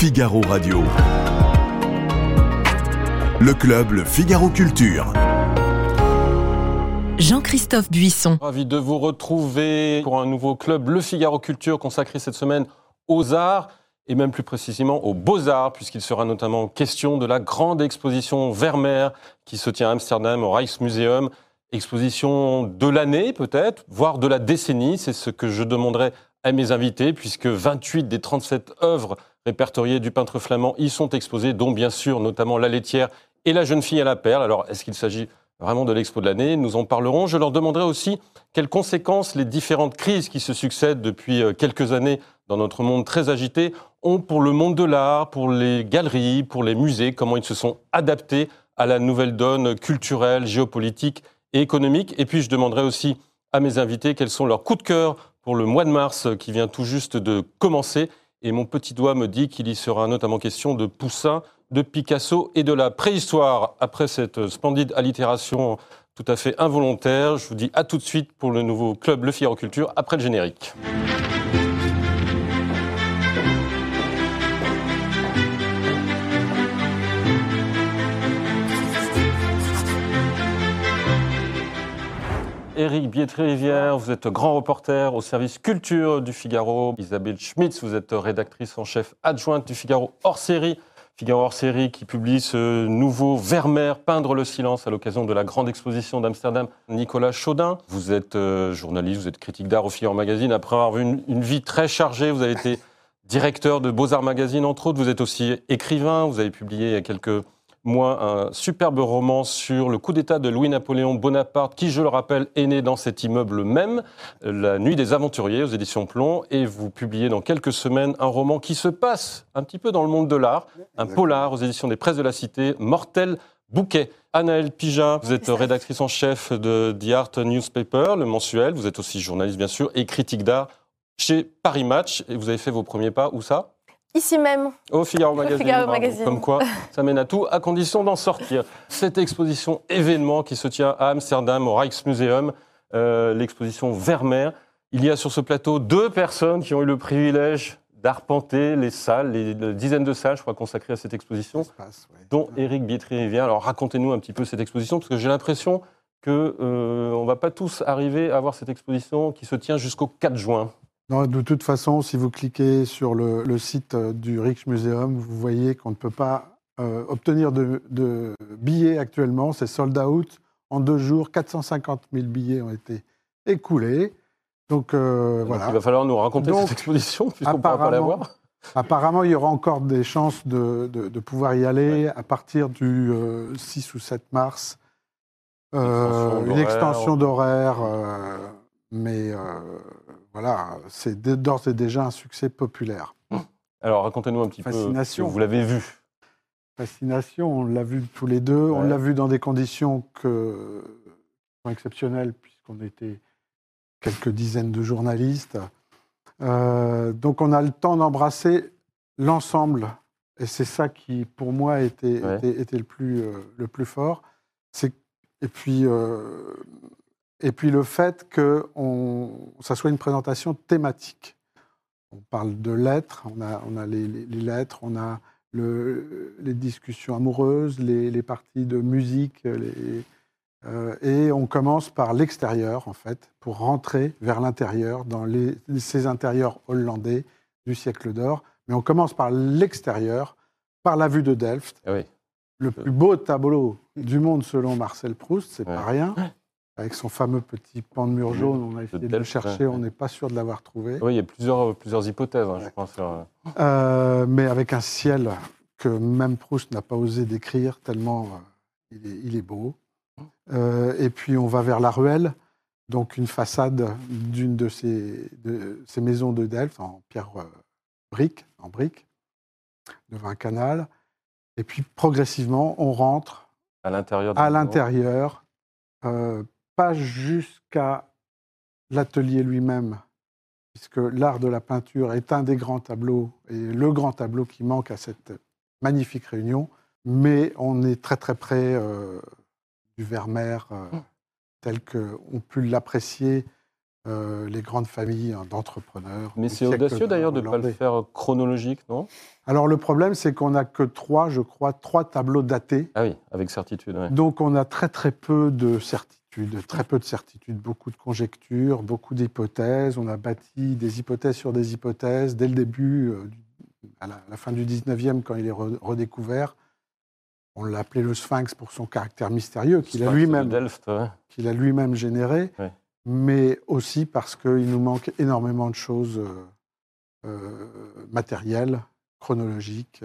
Figaro Radio. Le club Le Figaro Culture. Jean-Christophe Buisson. Ravi de vous retrouver pour un nouveau club Le Figaro Culture consacré cette semaine aux arts et même plus précisément aux beaux-arts, puisqu'il sera notamment question de la grande exposition Vermeer qui se tient à Amsterdam au Rijksmuseum. Exposition de l'année peut-être, voire de la décennie, c'est ce que je demanderai à mes invités, puisque 28 des 37 œuvres répertoriées du peintre flamand y sont exposées, dont bien sûr notamment La laitière et La jeune fille à la perle. Alors est-ce qu'il s'agit vraiment de l'expo de l'année? Nous en parlerons. Je leur demanderai aussi quelles conséquences les différentes crises qui se succèdent depuis euh, quelques années dans notre monde très agité ont pour le monde de l'art, pour les galeries, pour les musées, comment ils se sont adaptés à la nouvelle donne culturelle, géopolitique et économique. Et puis je demanderai aussi à mes invités quels sont leurs coups de cœur pour le mois de mars qui vient tout juste de commencer. Et mon petit doigt me dit qu'il y sera notamment question de Poussin, de Picasso et de la préhistoire. Après cette splendide allitération tout à fait involontaire, je vous dis à tout de suite pour le nouveau club Le Figaro Culture après le générique. Éric Bietri-Rivière, vous êtes grand reporter au service culture du Figaro. Isabelle Schmitz, vous êtes rédactrice en chef adjointe du Figaro hors série. Figaro hors série qui publie ce nouveau Vermeer, Peindre le silence à l'occasion de la grande exposition d'Amsterdam. Nicolas Chaudin, vous êtes euh, journaliste, vous êtes critique d'art au Figaro Magazine. Après avoir eu une, une vie très chargée, vous avez été directeur de Beaux-Arts Magazine, entre autres. Vous êtes aussi écrivain. Vous avez publié quelques mois un superbe roman sur le coup d'État de Louis-Napoléon Bonaparte, qui, je le rappelle, est né dans cet immeuble même, La Nuit des Aventuriers, aux éditions Plomb. Et vous publiez dans quelques semaines un roman qui se passe un petit peu dans le monde de l'art, un polar aux éditions des Presses de la Cité, Mortel Bouquet. Anaëlle Pija, vous êtes rédactrice en chef de The Art Newspaper, le mensuel. Vous êtes aussi journaliste, bien sûr, et critique d'art chez Paris Match. Et vous avez fait vos premiers pas, où ça? Ici même. Au Figaro Magazine. Figaro bravo. Magazine. Comme quoi, ça mène à tout, à condition d'en sortir. Cette exposition événement qui se tient à Amsterdam, au Rijksmuseum, euh, l'exposition Vermeer. Il y a sur ce plateau deux personnes qui ont eu le privilège d'arpenter les salles, les, les dizaines de salles, je crois, consacrées à cette exposition, passe, ouais. dont Éric Bietri-Rivière. Alors racontez-nous un petit peu cette exposition, parce que j'ai l'impression qu'on euh, on va pas tous arriver à voir cette exposition qui se tient jusqu'au 4 juin. Non, de toute façon, si vous cliquez sur le, le site euh, du Rijksmuseum, vous voyez qu'on ne peut pas euh, obtenir de, de billets actuellement. C'est sold out. En deux jours, 450 000 billets ont été écoulés. Donc euh, Donc, voilà. il va falloir nous raconter Donc, cette exposition, puisqu'on ne pourra pas la apparemment, voir. Apparemment, il y aura encore des chances de, de- de pouvoir y aller à partir du euh, 6 ou 7 mars. Euh, une extension d'horaire, euh, mais voilà, c'est d'ores et déjà un succès populaire. Alors racontez-nous un petit peu, Fascination. que vous l'avez vu. Fascination, on l'a vu tous les deux, on l'a vu dans des conditions que, exceptionnelles, puisqu'on était quelques dizaines de journalistes. Euh, donc on a le temps d'embrasser l'ensemble, et c'est ça qui, pour moi, était, Ouais. était, était le, plus, euh, le plus fort. Et puis, euh, et puis le fait que on, ça soit une présentation thématique. On parle de lettres, on a, on a les, les- les lettres, on a le- les discussions amoureuses, les, les parties de musique, euh, et on commence par l'extérieur, en fait, pour rentrer vers l'intérieur, dans ces intérieurs hollandais du siècle d'or. Mais on commence par l'extérieur, par la vue de Delft, Ah oui. le plus beau tableau du monde selon Marcel Proust, c'est Ouais. pas rien. Avec son fameux petit pan de mur jaune, on a essayé de, le chercher, ouais. on n'est pas sûr de l'avoir trouvé. Oui, il y a plusieurs, plusieurs hypothèses, hein, je pense. sur- Euh, mais avec un ciel que même Proust n'a pas osé décrire, tellement euh, il, est, il est beau. Euh, et puis on va vers la ruelle, donc une façade d'une de ces, de ces maisons de Delft en pierre euh, brique, en brique, devant un canal. Et puis progressivement, on rentre à l'intérieur. à euh, pas jusqu'à l'atelier lui-même, puisque l'art de la peinture est un des grands tableaux et le grand tableau qui manque à cette magnifique réunion, mais on est très très près euh, du Vermeer euh, tel qu'on pu l'apprécier euh, les grandes familles hein, d'entrepreneurs. Mais c'est audacieux d'ailleurs de ne pas le faire chronologique, non? Alors le problème, c'est qu'on n'a que trois, je crois, trois tableaux datés. Ah oui, avec certitude. ouais. Donc on a très très peu de certitudes, très peu de certitudes, beaucoup de conjectures, beaucoup d'hypothèses. On a bâti des hypothèses sur des hypothèses dès le début, euh, à la, fin du 19e, quand il est re- redécouvert. On l'a appelé le Sphinx pour son caractère mystérieux qu'il a lui-même ouais. qu'il a lui-même généré, Ouais. mais aussi parce qu'il nous manque énormément de choses euh, euh, matérielles, chronologiques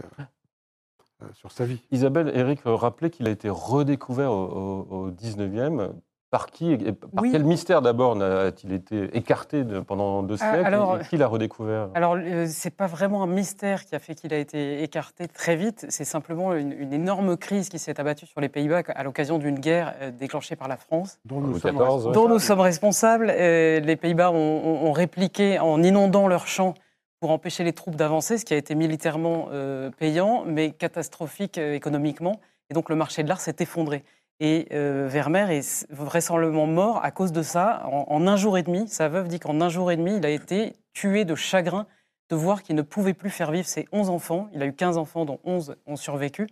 sur sa vie. Isabelle, Eric rappelait qu'il a été redécouvert au, au- au 19e. Par qui et Par Oui. quel mystère d'abord a-t-il été écarté de- pendant deux Ah, siècles alors- et qui l'a redécouvert? Alors, euh, c'est pas vraiment un mystère qui a fait qu'il a été écarté très vite. C'est simplement une, une énorme crise qui s'est abattue sur les Pays-Bas à l'occasion d'une guerre euh, déclenchée par la France, Dont nous sommes XIV, ouais. responsables. dont nous sommes responsables. Euh, les Pays-Bas ont, ont- ont répliqué en inondant leurs champs pour empêcher les troupes d'avancer, ce qui a été militairement euh, payant, mais catastrophique euh, économiquement. Et donc, le marché de l'art s'est effondré. Et euh, Vermeer est vraisemblablement mort à cause de ça. En, un jour et demi, sa veuve dit qu'en un jour et demi, il a été tué de chagrin de voir qu'il ne pouvait plus faire vivre ses 11 enfants. Il a eu 15 enfants, dont 11 ont survécu.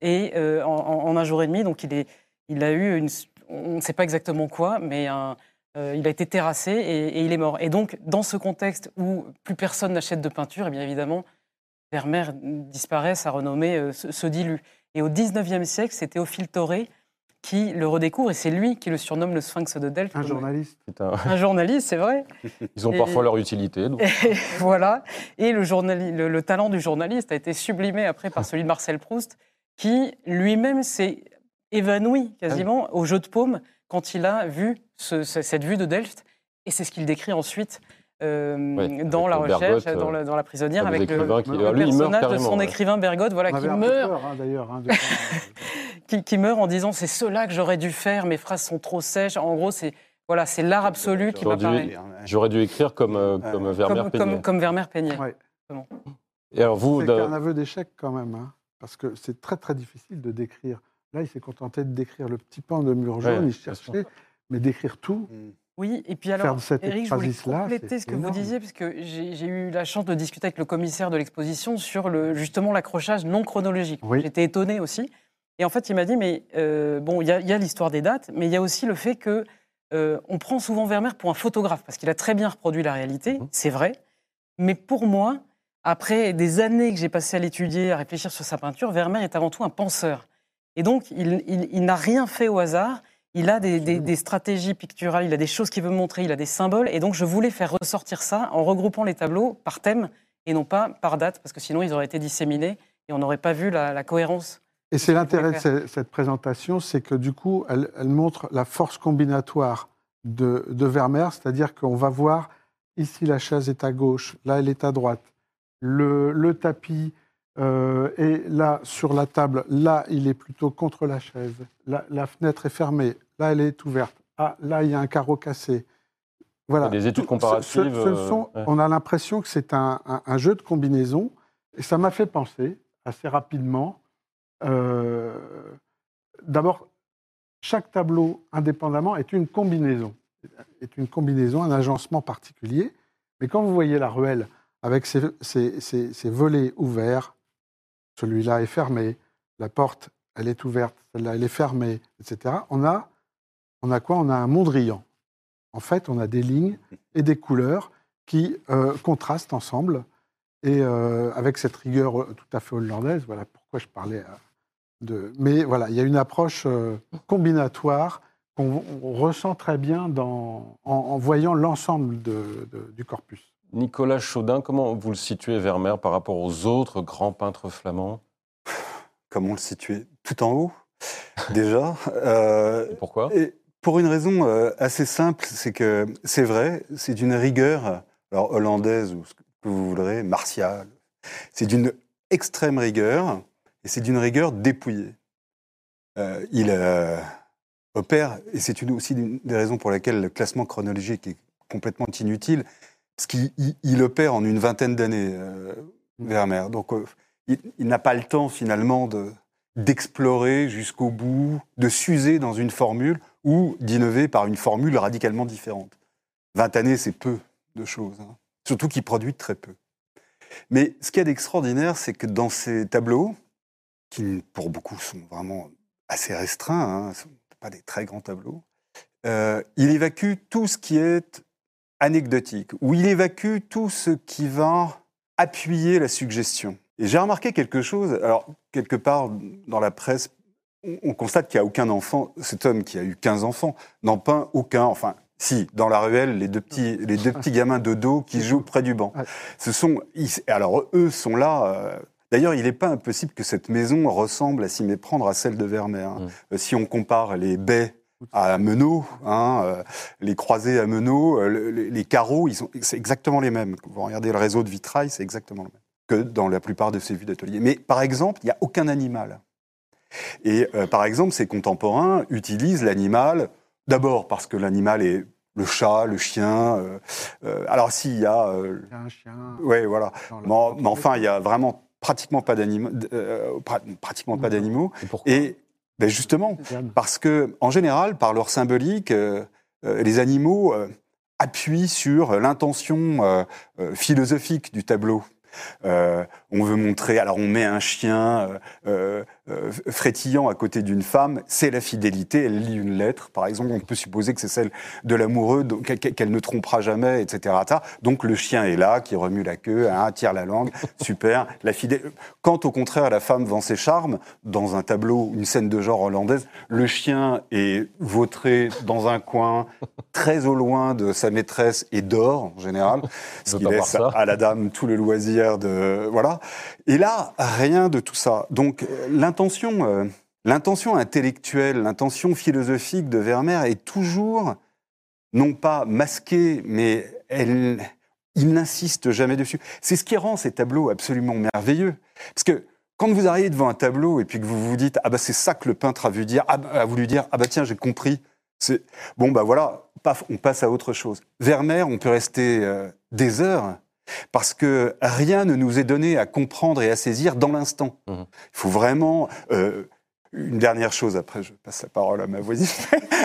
Et euh, en, un jour et demi, donc il, est, il a eu une. On ne sait pas exactement quoi, mais euh, il a été terrassé et, il est mort. Et donc, dans ce contexte où plus personne n'achète de peinture, et bien évidemment, Vermeer disparaît, sa renommée se, dilue. Et au 19e siècle, c'est Théophile Thoré qui le redécouvre, et c'est lui qui le surnomme le Sphinx de Delphes. Un journaliste. C'est un- Un journaliste, c'est vrai. Ils ont Et- parfois leur utilité. donc. Et voilà. Et le, journali- le, le talent du journaliste a été sublimé après par celui de Marcel Proust, qui lui-même s'est évanoui quasiment au jeu de paume quand il a vu ce- ce- cette vue de Delft. Et c'est ce qu'il décrit ensuite euh, Ouais, dans la recherche, Bergotte, dans, la, dans la prisonnière, avec le, qui, lui, personnage de son ouais. écrivain Bergotte, voilà, On qui meurt, peur, hein, d'ailleurs. hein, de- qui, qui meurt en disant c'est cela que j'aurais dû faire, mes phrases sont trop sèches. En gros, c'est voilà, c'est l'art absolu qui m'apparaît. J'aurais dû écrire comme, euh, comme Vermeer Peignet. comme, comme Vermeer Peignet. Ouais. Et alors vous, C'est un aveu d'échec quand même, hein, parce que c'est très très difficile de décrire. Là, il s'est contenté de décrire le petit pan de mur jaune, Ouais, il cherchait, mais décrire tout, Oui, et puis alors, cette Eric, je voulais compléter ce que vous disiez, parce que j'ai eu la chance de discuter avec le commissaire de l'exposition sur le, justement l'accrochage non chronologique. Oui. J'étais étonné aussi. Et en fait, il m'a dit, mais euh, bon, il y a, l'histoire des dates, mais il y a aussi le fait que euh, on prend souvent Vermeer pour un photographe, parce qu'il a très bien reproduit la réalité, Mhm. c'est vrai. Mais pour moi, après des années que j'ai passé à l'étudier, à réfléchir sur sa peinture, Vermeer est avant tout un penseur. Et donc, il, il- il n'a rien fait au hasard. Il a des, des- des stratégies picturales, il a des choses qu'il veut montrer, il a des symboles. Et donc, je voulais faire ressortir ça en regroupant les tableaux par thème et non pas par date, parce que sinon, ils auraient été disséminés et on n'aurait pas vu la, la cohérence. Et c'est l'intérêt de cette présentation, c'est que du coup, elle, elle montre la force combinatoire de, de Vermeer, c'est-à-dire qu'on va voir ici la chaise est à gauche, là elle est à droite, le, le tapis euh, est là sur la table, là il est plutôt contre la chaise, la, la fenêtre est fermée, là elle est ouverte, ah là il y a un carreau cassé. Voilà. Des études ce- comparatives, ce- ce sont- euh, ouais. On a l'impression que c'est un, un- un jeu de combinaison, et ça m'a fait penser assez rapidement. euh, D'abord, chaque tableau indépendamment est une combinaison, est une combinaison, un agencement particulier. Mais quand vous voyez la ruelle avec ses, ses- ses- ses volets ouverts, celui-là est fermé, la porte, elle est ouverte, celle-là, elle est fermée, etc. On a, on a quoi? On a un Mondrian. En fait, on a des lignes et des couleurs qui euh, contrastent ensemble et euh, avec cette rigueur euh, tout à fait hollandaise. Voilà pourquoi je parlais de. Mais voilà, il y a une approche euh, combinatoire qu'on on ressent très bien dans, en, en voyant l'ensemble de- de- du corpus. Nicolas Chaudin, comment vous le situez, Vermeer, par rapport aux autres grands peintres flamands? Comment le situer? Tout en haut, déjà? Euh, Et pourquoi? et pour une raison euh, assez simple, c'est que c'est vrai, c'est d'une rigueur, alors hollandaise ou ce que vous voudrez, martiale. C'est d'une extrême rigueur et c'est d'une rigueur dépouillée. Euh, il euh, opère, et c'est aussi une des raisons pour lesquelles le classement chronologique est complètement inutile, parce qu'il il- il opère en une vingtaine d'années, Vermeer. Donc il, n'a pas le temps finalement de d'explorer jusqu'au bout, de s'user dans une formule ou d'innover par une formule radicalement différente. 20 années, c'est peu de choses. hein. Surtout qu'il produit très peu. Mais ce qu'il y a d'extraordinaire, c'est que dans ces tableaux, qui pour beaucoup sont vraiment assez restreints, hein, ce ne sont pas des très grands tableaux, euh, il évacue tout ce qui est anecdotique, ou il évacue tout ce qui va appuyer la suggestion. Et j'ai remarqué quelque chose, alors quelque part dans la presse, on- on constate qu'il n'y a aucun enfant, cet homme qui a eu 15 enfants, n'en peint aucun, enfin, si, dans la ruelle, les deux petits, les deux petits gamins de dos qui jouent près du banc. Ce sont, ils- alors eux sont là. euh, D'ailleurs, il n'est pas impossible que cette maison ressemble à s'y méprendre à celle de Vermeer. hein. Euh, Si on compare les baies à Meneau, hein, euh, les croisées à euh, le- les, les carreaux, ils sont, c'est exactement les mêmes. Vous regardez le réseau de vitrail, c'est exactement le même que dans la plupart de ces vues d'atelier. Mais par exemple, il n'y a aucun animal. Et euh, par exemple, ces contemporains utilisent l'animal d'abord parce que l'animal est le chat, le chien. euh, euh, alors s'il y a, euh, Il y a un chien. ouais, voilà. Mais, mais enfin, il y a vraiment pratiquement pas d'animaux, euh, pra- pratiquement pas d'animaux. Et ben justement, parce que, en général, par leur symbolique, euh, euh, les animaux euh, appuient sur l'intention euh, euh, philosophique du tableau. Euh, on veut montrer, alors on met un chien euh, euh, frétillant à côté d'une femme, c'est la fidélité, elle lit une lettre, par exemple, on peut supposer que c'est celle de l'amoureux, qu'elle ne trompera jamais, etc. Donc le chien est là, qui remue la queue, hein, tire la langue, super. La Quand au contraire la femme vend ses charmes, dans un tableau, une scène de genre hollandaise, le chien est vautré dans un coin, très au loin de sa maîtresse et dort en général, ce qui laisse à la dame tout le loisir voilà. Et là, rien de tout ça. Donc euh, l'intention, euh, l'intention intellectuelle, l'intention philosophique de Vermeer est toujours non pas masquée, mais il n'insiste jamais dessus. C'est ce qui rend ces tableaux absolument merveilleux, parce que quand vous arrivez devant un tableau et puis que vous vous dites ah bah c'est ça que le peintre a vu dire, ah a voulu dire ah bah tiens j'ai compris. C'est bon bah voilà, paf, on passe à autre chose. Vermeer, on peut rester euh, des heures parce que rien ne nous est donné à comprendre et à saisir dans l'instant. Mhm. Il faut vraiment euh, une dernière chose. Après, je passe la parole à ma voisine.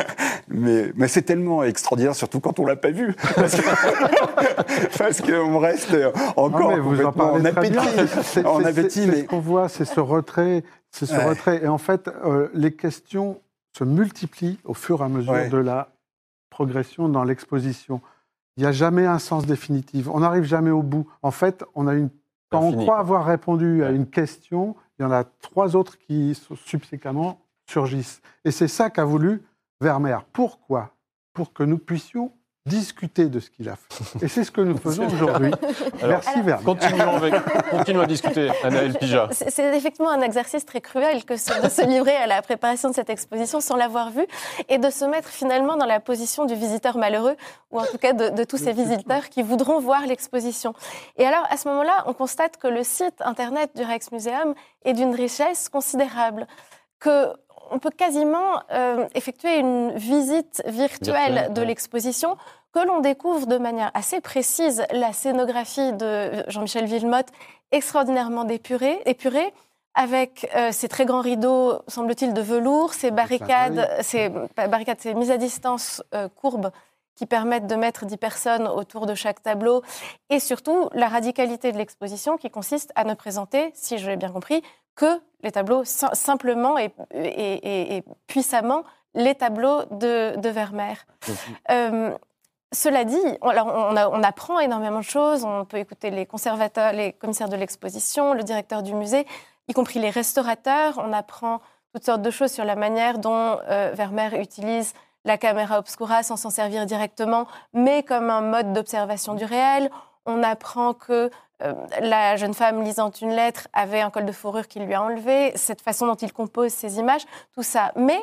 mais mais c'est tellement extraordinaire, surtout quand on l'a pas vu, parce qu'on reste encore Non, mais vous en en parlez très bien. appétit. C'est- mais ce qu'on voit, c'est ce retrait, c'est ce Ouais. retrait. Et en fait, euh, les questions se multiplient au fur et à mesure Ouais. de la progression dans l'exposition. Il n'y a jamais un sens définitif. On n'arrive jamais au bout. En fait, on a une. Quand on croit avoir répondu à une question, il y en a trois autres qui subséquemment surgissent. Et c'est ça qu'a voulu Vermeer. Pourquoi? Pour que nous puissions discuter de ce qu'il a fait. Et c'est ce que nous faisons aujourd'hui. Alors, Merci Vermeer. Continuons, avec, continuons à discuter, Anaël Pija. C'est c'est effectivement un exercice très cruel que ce- de se livrer à la préparation de cette exposition sans l'avoir vue et de se mettre finalement dans la position du visiteur malheureux ou en tout cas de, de tous ces visiteurs qui voudront voir l'exposition. Et alors à ce moment-là, on constate que le site internet du Rijksmuseum est d'une richesse considérable, que on peut quasiment euh, effectuer une visite virtuelle de ouais. l'exposition que l'on découvre de manière assez précise la scénographie de Jean-Michel Villemotte extraordinairement épurée, épurée avec euh, ces très grands rideaux, semble-t-il, de velours, ces barricades, ces barricades, ces mises à distance euh, courbes qui permettent de mettre 10 personnes autour de chaque tableau, et surtout la radicalité de l'exposition qui consiste à ne présenter, si je l'ai bien compris, que les tableaux sim- simplement et, et- et- et puissamment les tableaux de, de Vermeer. Euh, cela dit, on, alors, on a- on apprend énormément de choses. On peut écouter les conservateurs, les commissaires de l'exposition, le directeur du musée, y compris les restaurateurs. On apprend toutes sortes de choses sur la manière dont euh, Vermeer utilise la caméra obscura sans s'en servir directement, mais comme un mode d'observation du réel. On apprend que euh, la jeune femme lisant une lettre avait un col de fourrure qu'il lui a enlevé, cette façon dont il compose ses images, tout ça. Mais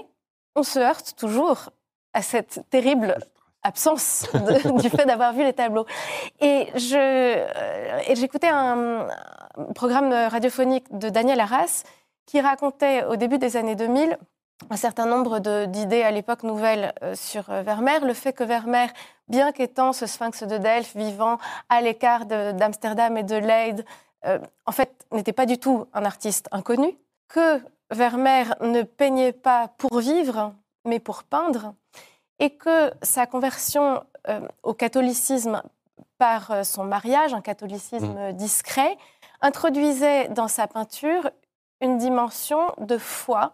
on se heurte toujours à cette terrible absence de- du fait d'avoir vu les tableaux. Et euh, j'écoutais un, un programme radiophonique de Daniel Arras qui racontait au début des années 2000 un certain nombre d'idées à l'époque nouvelles euh, sur euh, Vermeer, le fait que Vermeer, bien qu'étant ce sphinx de Delphes vivant à l'écart d'Amsterdam et de Leyde, euh, en fait n'était pas du tout un artiste inconnu, que Vermeer ne peignait pas pour vivre, mais pour peindre, et que sa conversion euh, au catholicisme par euh, son mariage, un catholicisme discret, introduisait dans sa peinture une dimension de foi,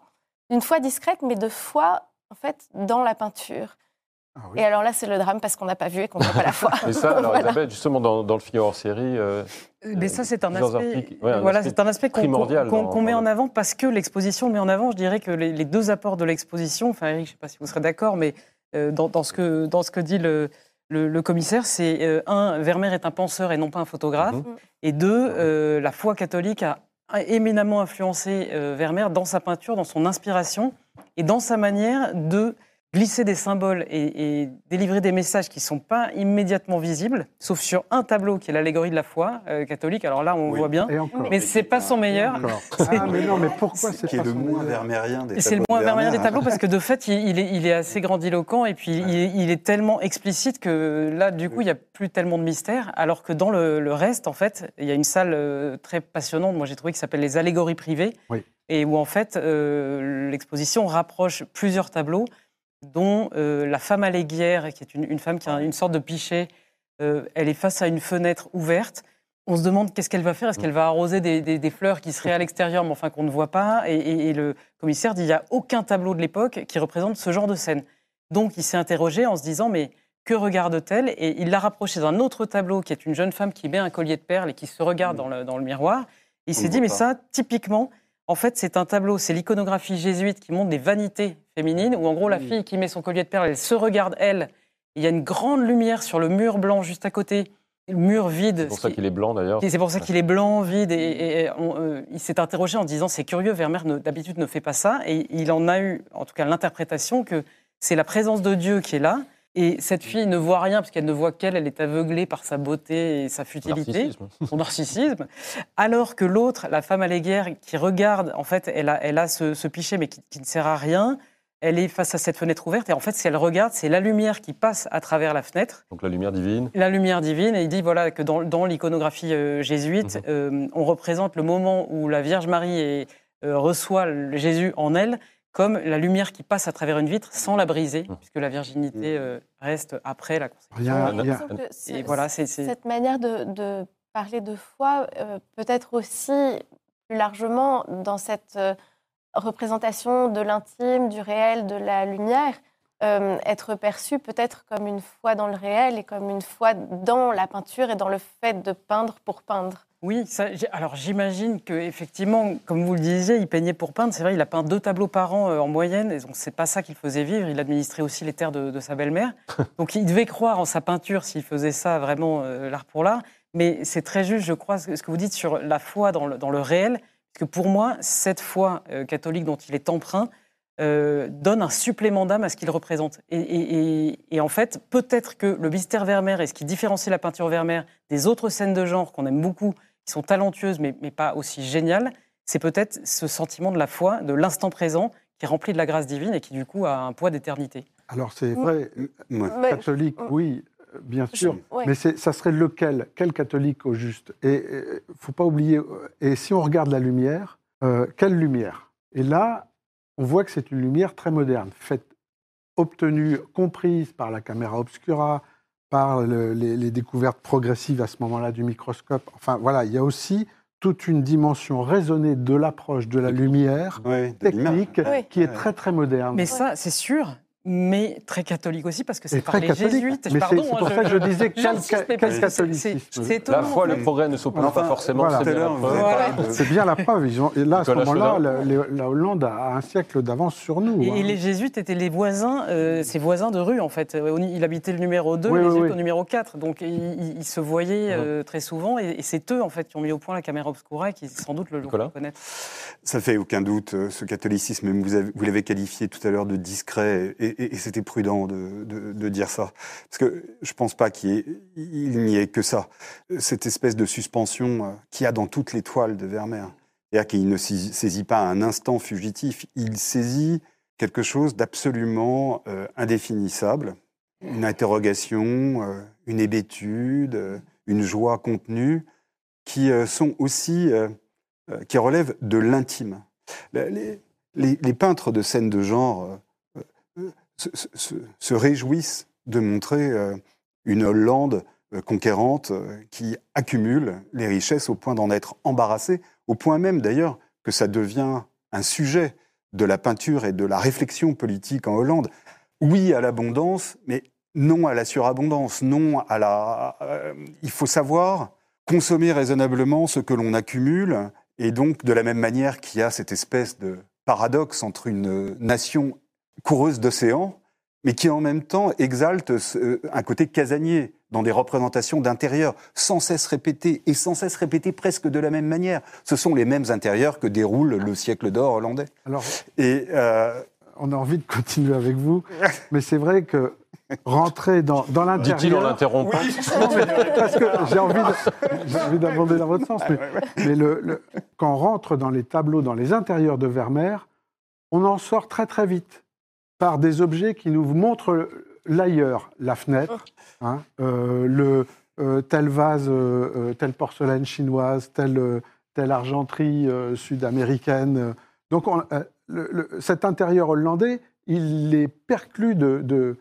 d'une foi discrète, mais de foi en fait dans la peinture. Ah oui. Et alors là, c'est le drame parce qu'on n'a pas vu et qu'on n'a pas la foi. Et ça, alors Voilà. Elisabeth, justement, dans, dans le Figaro hors série, euh, Mais ça, c'est un aspect, articles. Ouais, un voilà, aspect c'est un aspect qu'on primordial qu'on- met en avant parce que l'exposition le met en avant. Je dirais que les, les deux apports de l'exposition, enfin Eric, je ne sais pas si vous serez d'accord, mais euh, dans, dans ce que, dans ce que dit le, le- le commissaire, c'est euh, un, Vermeer est un penseur et non pas un photographe, Mhm. et deux, euh, la foi catholique a éminemment influencé euh, Vermeer dans sa peinture, dans son inspiration et dans sa manière de glisser des symboles et, et délivrer des messages qui ne sont pas immédiatement visibles, sauf sur un tableau qui est l'allégorie de la foi euh, catholique. Alors là, on Oui. voit bien. Et encore. Mais c'est pas son meilleur. Ah, mais non, mais pourquoi c'est pas le son moins vermeerien des Et c'est le tableaux moins vermeerien des tableaux parce que de fait, il, il est, il est assez grandiloquent et puis il, est, il est tellement explicite que là, du coup, il n'y a plus tellement de mystère. Alors que dans le, le reste, en fait, il y a une salle euh, très passionnante, moi j'ai trouvé, qui s'appelle les allégories privées. Oui. Et où en fait, euh, l'exposition rapproche plusieurs tableaux, dont euh, La femme alléguière, qui est une, une femme qui a une sorte de pichet. Euh, elle est face à une fenêtre ouverte. On se demande qu'est-ce qu'elle va faire. Est-ce qu'elle va arroser des, des- des fleurs qui seraient à l'extérieur, mais enfin qu'on ne voit pas? Et, et- et le commissaire dit il n'y a aucun tableau de l'époque qui représente ce genre de scène. Donc il s'est interrogé en se disant mais que regarde-t-elle? Et il l'a rapproché d'un autre tableau qui est une jeune femme qui met un collier de perles et qui se regarde dans le, dans le miroir. Il s'est dit mais ça, typiquement, en fait c'est un tableau, c'est l'iconographie jésuite qui montre des vanités féminines où en gros la Oui. fille qui met son collier de perles, elle se regarde elle. Il y a une grande lumière sur le mur blanc juste à côté, le mur vide. C'est pour ce ça qui- qu'il est blanc d'ailleurs. et c'est pour ça qu'il est blanc, vide, et, et- et on, euh, il s'est interrogé en disant c'est curieux, Vermeer d'habitude ne fait pas ça, et il en a eu, en tout cas, l'interprétation que c'est la présence de Dieu qui est là, et cette fille ne voit rien parce qu'elle ne voit qu'elle, elle est aveuglée par sa beauté et sa futilité, Narcissisme. son narcissisme, alors que l'autre, la femme alléguière, qui regarde, en fait, elle a, elle a ce, ce pichet mais qui, qui ne sert à rien. Elle est face à cette fenêtre ouverte et en fait, si elle regarde, c'est la lumière qui passe à travers la fenêtre Donc la lumière divine. la lumière divine, et il dit voilà que dans, dans l'iconographie euh, jésuite, Mhm. euh, on représente le moment où la Vierge Marie est- euh, reçoit le Jésus en elle comme la lumière qui passe à travers une vitre sans la briser, Mhm. puisque la virginité euh, reste après la Et voilà, c'est c'est- cette manière de, de parler de foi euh, peut être aussi plus largement dans cette euh, représentation de l'intime, du réel, de la lumière, euh, être perçue peut-être comme une foi dans le réel et comme une foi dans la peinture et dans le fait de peindre pour peindre. Oui, ça, alors j'imagine que effectivement, comme vous le disiez, il peignait pour peindre. C'est vrai, il a peint deux tableaux par an euh, en moyenne, et donc c'est pas ça qu'il faisait vivre. Il administrait aussi les terres de, de sa belle-mère. Donc il devait croire en sa peinture s'il faisait ça vraiment euh, l'art pour l'art. Mais c'est très juste, je crois, ce que vous dites sur la foi dans le, dans le réel, que pour moi, cette foi euh, catholique dont il est emprunt euh, donne un supplément d'âme à ce qu'il représente. Et, et- et- et en fait, peut-être que le mystère Vermeer et ce qui différencie la peinture Vermeer des autres scènes de genre qu'on aime beaucoup, qui sont talentueuses mais, mais pas aussi géniales, c'est peut-être ce sentiment de la foi, de l'instant présent, qui est rempli de la grâce divine et qui du coup a un poids d'éternité. Alors c'est Mm. vrai, Ouais. Mais- catholique, Mm. oui, euh, bien sûr. Ouais. Mais ça serait lequel? Quel catholique au juste? Et il faut pas oublier, et si on regarde la lumière, euh, quelle lumière? Et là, on voit que c'est une lumière très moderne, faite, obtenue, comprise par la caméra obscura, par le- les, les découvertes progressives à ce moment-là du microscope. Enfin voilà, il y a aussi toute une dimension raisonnée de l'approche de la lumière, technique, Oui. qui est très très moderne. Mais ça, c'est sûr, mais très catholique aussi, parce que c'est par très les catholique. jésuites. Mais Pardon, c'est c'est hein, pour ça que je disais quel, quel catholicisme. c'est- La foi, le progrès ne s'oppose Enfin, pas forcément. voilà. c'est bien Voilà. parlé de- C'est bien la preuve. Ils ont, et là, à ce moment-là, la, Hollande a un siècle d'avance sur nous. Et, hein. et les jésuites étaient les voisins, euh, ses voisins de rue en fait. Euh, Il habitait le numéro 2, Oui, les oui, jésuites oui. au numéro 4. Donc ils, se voyaient euh, très souvent et, et c'est eux en fait qui ont mis au point la caméra obscura et qui sans doute le reconnaître. Ça fait aucun doute, euh, ce catholicisme, vous l'avez qualifié tout à l'heure de discret, et, et- c'était prudent de, dire ça. Parce que je ne pense pas qu'il n'y ait que ça. Cette espèce de suspension euh, qu'il y a dans toutes les toiles de Vermeer. C'est-à-dire qu'il ne saisit pas un instant fugitif, il saisit quelque chose d'absolument euh, indéfinissable, une interrogation, euh, une hébétude, une joie contenue, qui sont aussi... qui relèvent de l'intime. Les, peintres de scènes de genre se, se- se- se réjouissent de montrer euh, une Hollande euh, conquérante euh, qui accumule les richesses au point d'en être embarrassée, au point même d'ailleurs que ça devient un sujet de la peinture et de la réflexion politique en Hollande. Oui à l'abondance, mais non à la surabondance, non à la... Il faut savoir consommer raisonnablement ce que l'on accumule, et donc de la même manière qu'il y a cette espèce de paradoxe entre une nation coureuse d'océan, mais qui en même temps exalte un côté casanier dans des représentations d'intérieur, sans cesse répétées, et sans cesse répétées presque de la même manière. Ce sont les mêmes intérieurs que déroule le siècle d'or hollandais. Alors, et, euh, on a envie de continuer avec vous, mais c'est vrai que rentrer dans, dans l'intérieur... Dit-il en l'interrompant. parce que j'ai envie d'aborder dans votre sens, mais, le, quand on rentre dans les tableaux, dans les intérieurs de Vermeer, on en sort très très vite par des objets qui nous montrent l'ailleurs, la fenêtre, hein, euh, le, euh, tel vase, euh, telle porcelaine chinoise, telle, telle argenterie sud-américaine. Donc cet intérieur hollandais, il est perclus de, de,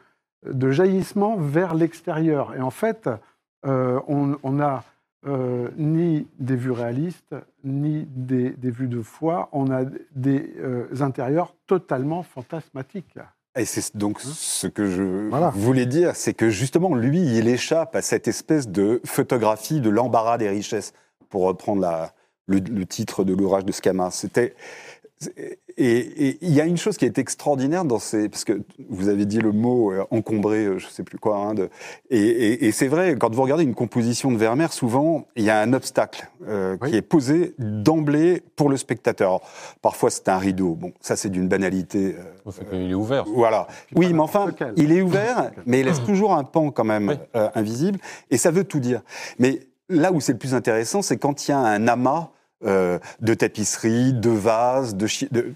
de jaillissements vers l'extérieur. Et en fait, on n'a ni des vues réalistes, ni des, des, vues de foi, on a des intérieurs totalement fantasmatiques. Et c'est donc hein ce que je voulais dire, c'est que justement, lui, il échappe à cette espèce de photographie de l'embarras des richesses, pour reprendre la, le, le, titre de l'ouvrage de Scama. C'était et il y a une chose qui est extraordinaire dans ces, parce que vous avez dit le mot euh, encombré, euh, je sais plus quoi, hein, de, et, et c'est vrai, quand vous regardez une composition de Vermeer, souvent il y a un obstacle euh, qui est posé d'emblée pour le spectateur. parfois c'est un rideau, bon, ça c'est d'une banalité. il est ouvert. Voilà. Oui, mais enfin, il est ouvert, mais il laisse toujours un pan quand même invisible, et ça veut tout dire. Mais là où c'est le plus intéressant, c'est quand il y a un amas euh, de tapisseries, de vases, de,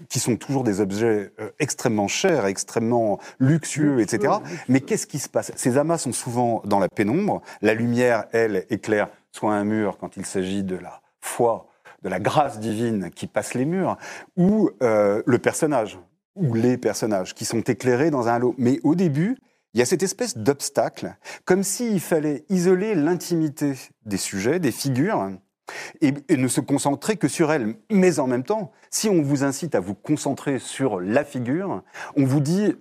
qui sont toujours des objets euh, extrêmement chers, extrêmement luxueux, etc. Mais qu'est-ce qui se passe? Ces amas sont souvent dans la pénombre. La lumière, elle, éclaire soit un mur quand il s'agit de la foi, de la grâce divine qui passe les murs, ou euh, le personnage, ou les personnages qui sont éclairés dans un lot. Mais au début, il y a cette espèce d'obstacle, comme s'il fallait isoler l'intimité des sujets, des figures, et, ne se concentrer que sur elle. Mais en même temps, si on vous incite à vous concentrer sur la figure, on vous dit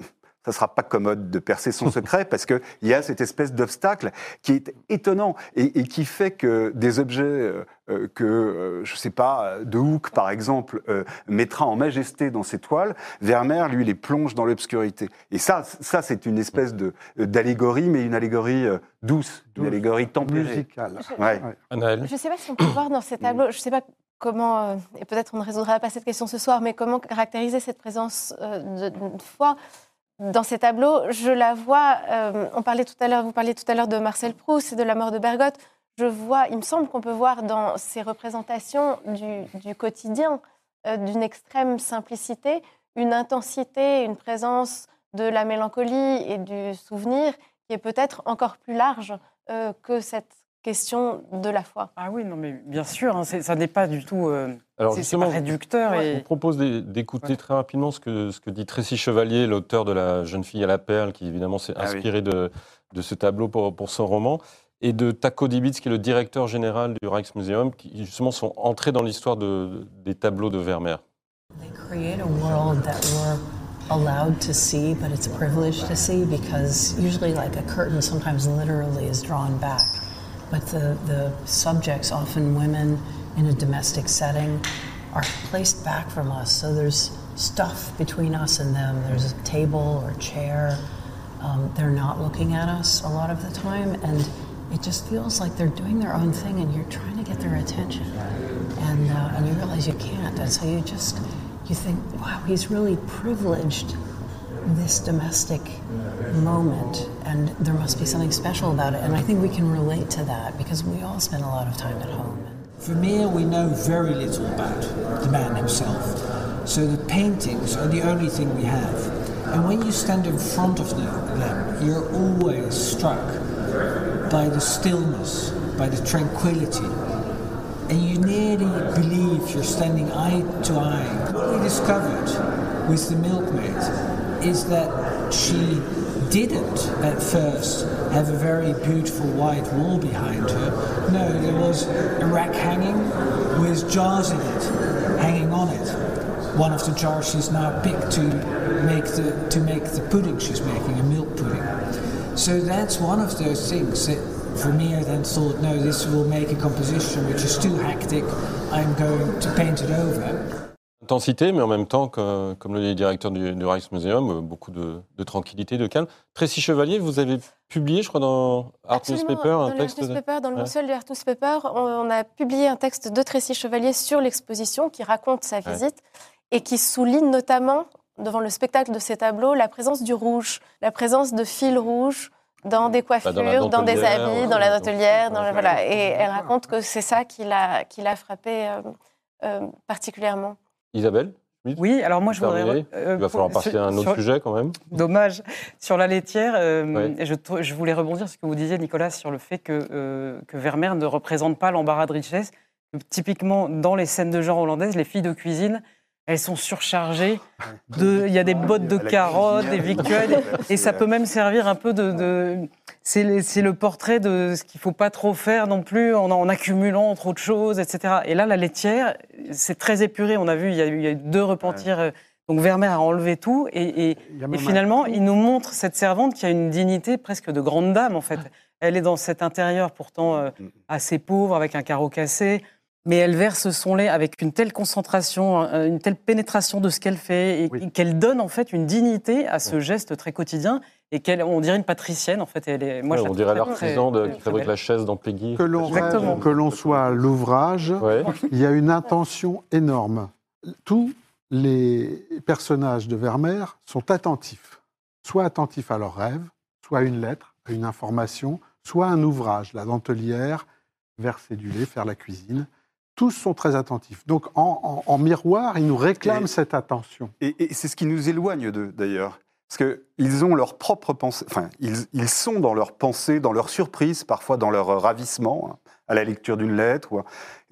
ça sera pas commode de percer son secret parce qu'il y a cette espèce d'obstacle qui est étonnant et, qui fait que des objets euh, euh, que, euh, je sais pas, de Hook par exemple, mettra en majesté dans ses toiles, Vermeer, lui, les plonge dans l'obscurité. Et ça, ça c'est une espèce de, d'allégorie, mais une allégorie douce, une allégorie tempérée. Musicale. Je ne sais pas si on peut voir dans ces tableaux, je ne sais pas comment, et peut-être on ne résoudra pas cette question ce soir, mais comment caractériser cette présence de, de foi dans ces tableaux, je la vois. Euh, on parlait tout à l'heure, vous parliez tout à l'heure de Marcel Proust et de la mort de Bergotte. Je vois, il me semble qu'on peut voir dans ces représentations du, quotidien, euh, d'une extrême simplicité, une intensité, une présence de la mélancolie et du souvenir qui est peut-être encore plus large euh, que cette question de la foi. Ah oui, non, mais bien sûr, hein, ça n'est pas du tout euh, Alors justement, réducteur. et... On propose d'écouter très rapidement ce que, ce que dit Tracy Chevalier, l'auteur de La jeune fille à la perle, qui évidemment s'est ah inspiré de, de ce tableau pour, pour son roman, et de Taco Dibitz, qui est le directeur général du Rijksmuseum, qui justement sont entrés dans l'histoire de, des tableaux de Vermeer. They create a world that we're allowed to see, but it's a privilege to see because usually like a curtain sometimes literally is drawn back. But the, the subjects, often women in a domestic setting, are placed back from us. So there's stuff between us and them. There's a table or a chair. Um, they're not looking at us a lot of the time, and it just feels like they're doing their own thing, and you're trying to get their attention, and uh, and you realize you can't, and so you just you think, wow, he's really privileged this domestic moment, and there must be something special about it. And I think we can relate to that because we all spend a lot of time at home. Vermeer, we know very little about the man himself. So the paintings are the only thing we have. And when you stand in front of them, you're always struck by the stillness, by the tranquility. And you nearly believe you're standing eye to eye. What we discovered with the milkmaid is that she didn't at first have a very beautiful white wall behind her. No, there was a rack hanging with jars in it, hanging on it. One of the jars she's now picked to make the to make the pudding she's making, a milk pudding. So that's one of those things that Vermeer then thought, no, this will make a composition which is too hectic. I'm going to paint it over. Intensité, mais en même temps, que- comme le dit le directeur du, du Rijksmuseum, euh, beaucoup de, de tranquillité, de calme. Tracy Chevalier, vous avez publié, je crois, dans Art Absolument. Newspaper, dans un texte. De- Newspaper, dans le Ouais. mensuel du Art Newspaper, on, on a publié un texte de Tracy Chevalier sur l'exposition qui raconte sa Ouais. visite et qui souligne notamment, devant le spectacle de ces tableaux, la présence du rouge, la présence de fils rouges dans des coiffures, Bah, dans la dans, des habits, ouais, dans la dentelière. donc, dans ouais. la- voilà. Et elle raconte que c'est ça qui l'a qui l'a frappé euh, euh, particulièrement. Isabelle Oui, alors moi je voudrais. Euh, Il va falloir passer sur- à un autre sur- sujet quand même. Dommage. Sur la laitière, euh, je, voulais rebondir sur ce que vous disiez, Nicolas, sur le fait que, euh, que Vermeer ne représente pas l'embarras de richesse. Que Typiquement, dans les scènes de genre hollandaises, les filles de cuisine, elles sont surchargées. De, il y a des bottes de carottes, des victuailles, et ça peut même servir un peu de. de- c'est le- portrait de ce qu'il faut pas trop faire non plus en, en accumulant trop de choses, etc. Et là, la laitière, c'est très épuré. On a vu, il y a eu, il y a eu deux repentirs. euh, Donc Vermeer a enlevé tout et, et- Il y a et même un- finalement, il nous montre cette servante qui a une dignité presque de grande dame, en fait. Elle est dans cet intérieur pourtant euh, assez pauvre, avec un carreau cassé, mais elle verse son lait avec une telle concentration, euh, une telle pénétration de ce qu'elle fait, et Oui. qu'elle donne en fait une dignité à ce geste très quotidien, et qu'elle, on dirait une patricienne, en fait. et Elle est, moi, Ouais, je la on dirait l'artisan qui fabrique la chaise dans Peggy. Que l'on que l'on soit à l'ouvrage, Ouais. il y a une intention énorme. Tous les personnages de Vermeer sont attentifs, soit attentifs à leurs rêves, soit à une lettre, à une information, soit à un ouvrage, la dentelière, verser du lait, faire la cuisine. Tous sont très attentifs. Donc en, en- en miroir, ils nous réclament Et- cette attention. Et, et c'est ce qui nous éloigne d'eux, d'ailleurs. Parce qu'ils ont leur propre pensée, enfin, ils, ils sont dans leur pensée, dans leur surprise, parfois dans leur ravissement, hein, à la lecture d'une lettre, ou,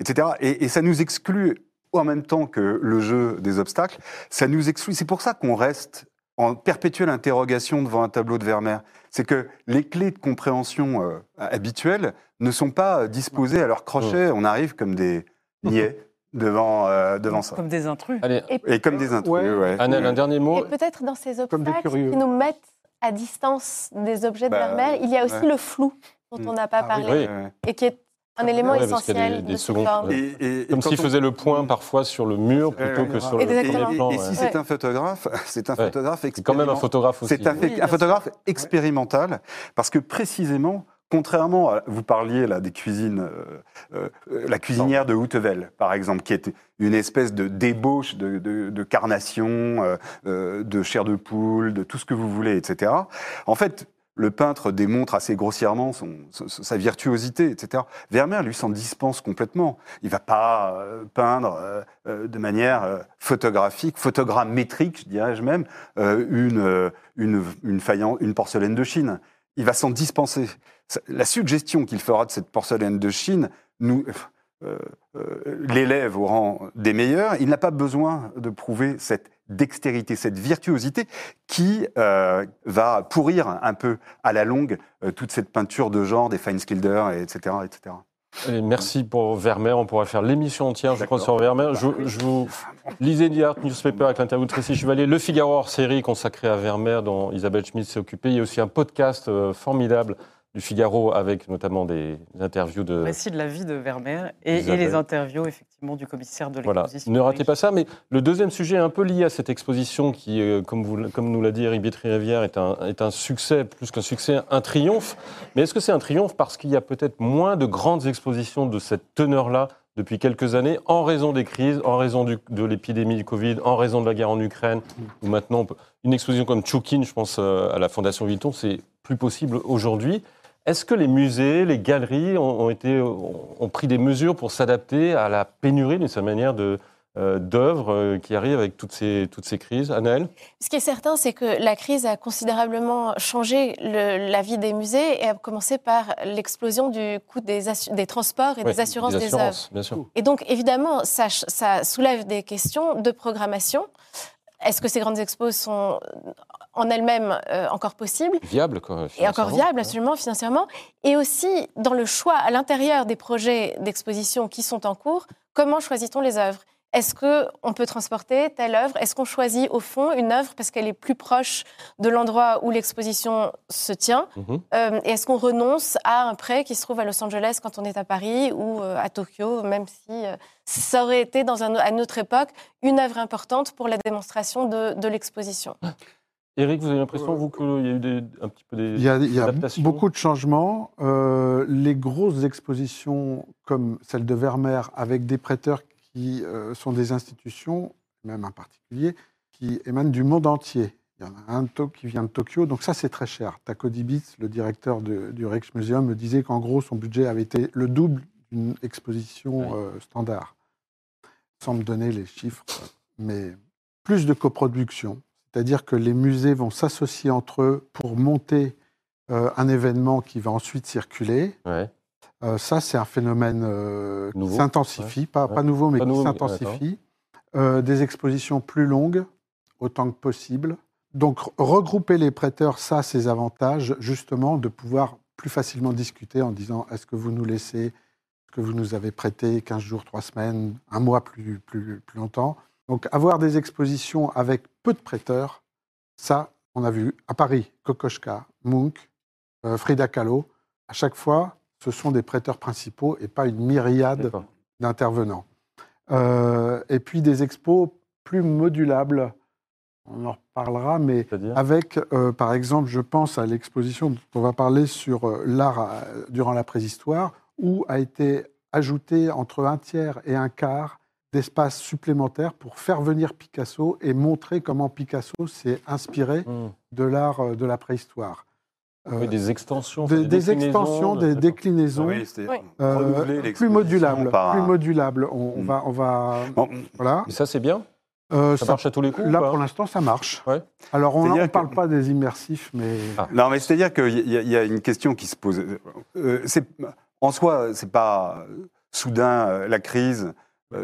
etc. Et, et ça nous exclut, en même temps que le jeu des obstacles, ça nous exclut. C'est pour ça qu'on reste en perpétuelle interrogation devant un tableau de Vermeer. C'est que les clés de compréhension euh, habituelles ne sont pas disposées à leur crochet. On arrive comme des niais devant, euh, devant ça. Comme des intrus. Allez, Et comme des intrus, Ouais. ouais. Annelle, un dernier mot. Et peut-être dans ces obstacles qui nous mettent à distance des objets de Bah, Vermeer, il y a aussi ouais. le flou dont Mm. on n'a pas Ah parlé Oui. Et qui est un élément Ouais, essentiel des- des de secondes-. Et- et- et Comme s'il on- faisait le point parfois sur le mur plutôt Ouais, que sur le plan. et ouais. si Ouais. c'est un photographe, c'est un Ouais. photographe C'est quand même un expérimental. photographe aussi. C'est un, Oui, bien un photographe expérimental parce que précisément, contrairement à, vous parliez là des cuisines, euh, euh, la cuisinière de Houtevel, par exemple, qui est une espèce de débauche de, de, de carnation, euh, de chair de poule, de tout ce que vous voulez, etc. En fait, le peintre démontre assez grossièrement sa virtuosité, etc. Vermeer, lui, s'en dispense complètement. Il va pas peindre de manière photographique, photogrammétrique, je dirais-je même, une porcelaine de Chine. Il va s'en dispenser. La suggestion qu'il fera de cette porcelaine de Chine nous euh, euh, l'élève au rang des meilleurs. Il n'a pas besoin de prouver cette dextérité, cette virtuosité qui euh, va pourrir un peu à la longue toute cette peinture de genre des Feinskilder, et etc., etc. Merci pour Vermeer. On pourrait faire l'émission entière, je crois, sur Vermeer. Je, je vous lisez The Art Newspaper avec l'interview de Tracy Chevalier, Le Figaro hors série consacré à Vermeer, dont Isabelle Schmitt s'est occupée. Il y a aussi un podcast formidable du Figaro avec notamment des interviews de. récit de la vie de Vermeer et, les interviews effectivement du commissaire de Voilà, l'exposition. ne ratez pas ça. Mais le deuxième sujet est un peu lié à cette exposition qui, euh, comme, vous, comme nous l'a dit Eric Bietri-Rivière, est un, est un succès, plus qu'un succès, un triomphe. Mais est-ce que c'est un triomphe parce qu'il y a peut-être moins de grandes expositions de cette teneur-là depuis quelques années, en raison des crises, en raison du- de l'épidémie du Covid, en raison de la guerre en Ukraine, ou maintenant, peut- une exposition comme Choukin, je pense euh, à la Fondation Vuitton, c'est plus possible aujourd'hui. Est-ce que les musées, les galeries ont, ont été, ont, ont pris des mesures pour s'adapter à la pénurie d'une certaine manière de, euh, d'œuvres euh, qui arrivent avec toutes ces, toutes ces crises Anaël Ce qui est certain, c'est que la crise a considérablement changé le- la vie des musées et a commencé par l'explosion du coût des, des transports et des assurances des des œuvres. assurances, bien sûr. Et donc, évidemment, ça, ça soulève des questions de programmation. est-ce que ces grandes expos sont en elles-mêmes euh, encore possibles Viable, quoi. et encore viable, absolument, financièrement. Et aussi, dans le choix à l'intérieur des projets d'exposition qui sont en cours, comment choisit-on les œuvres? Est-ce qu'on peut transporter telle œuvre? Est-ce qu'on choisit au fond une œuvre parce qu'elle est plus proche de l'endroit où l'exposition se tient? Mhm. Euh, Et est-ce qu'on renonce à un prêt qui se trouve à Los Angeles quand on est à Paris ou euh, à Tokyo, même si ça aurait été, dans un, à une autre époque, une œuvre importante pour la démonstration de, de l'exposition? Eric, vous avez l'impression, vous, qu'il y a eu des, un petit peu des Il y a, il y a beaucoup de changements. Euh, les grosses expositions comme celle de Vermeer, avec des prêteurs qui euh, sont des institutions, même un particulier, qui émanent du monde entier. Il y en a un qui vient de Tokyo, donc ça c'est très cher. Tako Dibitz, le directeur de- du Rijksmuseum, me disait qu'en gros son budget avait été le double d'une exposition Oui. euh, standard. Sans me donner les chiffres, mais plus de coproduction. C'est-à-dire que les musées vont s'associer entre eux pour monter euh, un événement qui va ensuite circuler. Ouais. Euh, ça, c'est un phénomène euh, qui s'intensifie, pas, ouais. pas nouveau, mais Pas qui s'intensifie. Des expositions plus longues, autant que possible. Donc, re- regrouper les prêteurs, ça, c'est avantages, justement, de pouvoir plus facilement discuter en disant est-ce que vous nous laissez, est-ce que vous nous avez prêté 15 jours, 3 semaines, un mois plus, plus, plus longtemps? Donc, avoir des expositions avec peu de prêteurs, ça, on a vu à Paris, Kokoschka, Munch, euh, Frida Kahlo, à chaque fois, ce sont des prêteurs principaux et pas une myriade d'intervenants. Euh, et puis des expos plus modulables, on en reparlera, mais avec, euh, par exemple, je pense à l'exposition dont on va parler sur l'art durant la préhistoire, où a été ajouté entre un tiers et un quart d'espace supplémentaire pour faire venir Picasso et montrer comment Picasso s'est inspiré Hmm. de l'art euh, de la préhistoire. Euh, Oui, des extensions. des, des extensions, des déclinaisons Oui, c'est Oui. euh, plus modulables. Plus modulables. On, on Mm. va, on va, Bon, voilà. Mais ça, c'est bien Euh, Ça ça- marche à tous les coups ou là, pour l'instant, ça marche. Ouais. Alors, on ne parle que- pas des immersifs, mais Ah. Non, mais c'est-à-dire qu'il y, y a une question qui se pose. Euh, c'est- en soi, c'est pas euh, soudain euh, la crise, euh,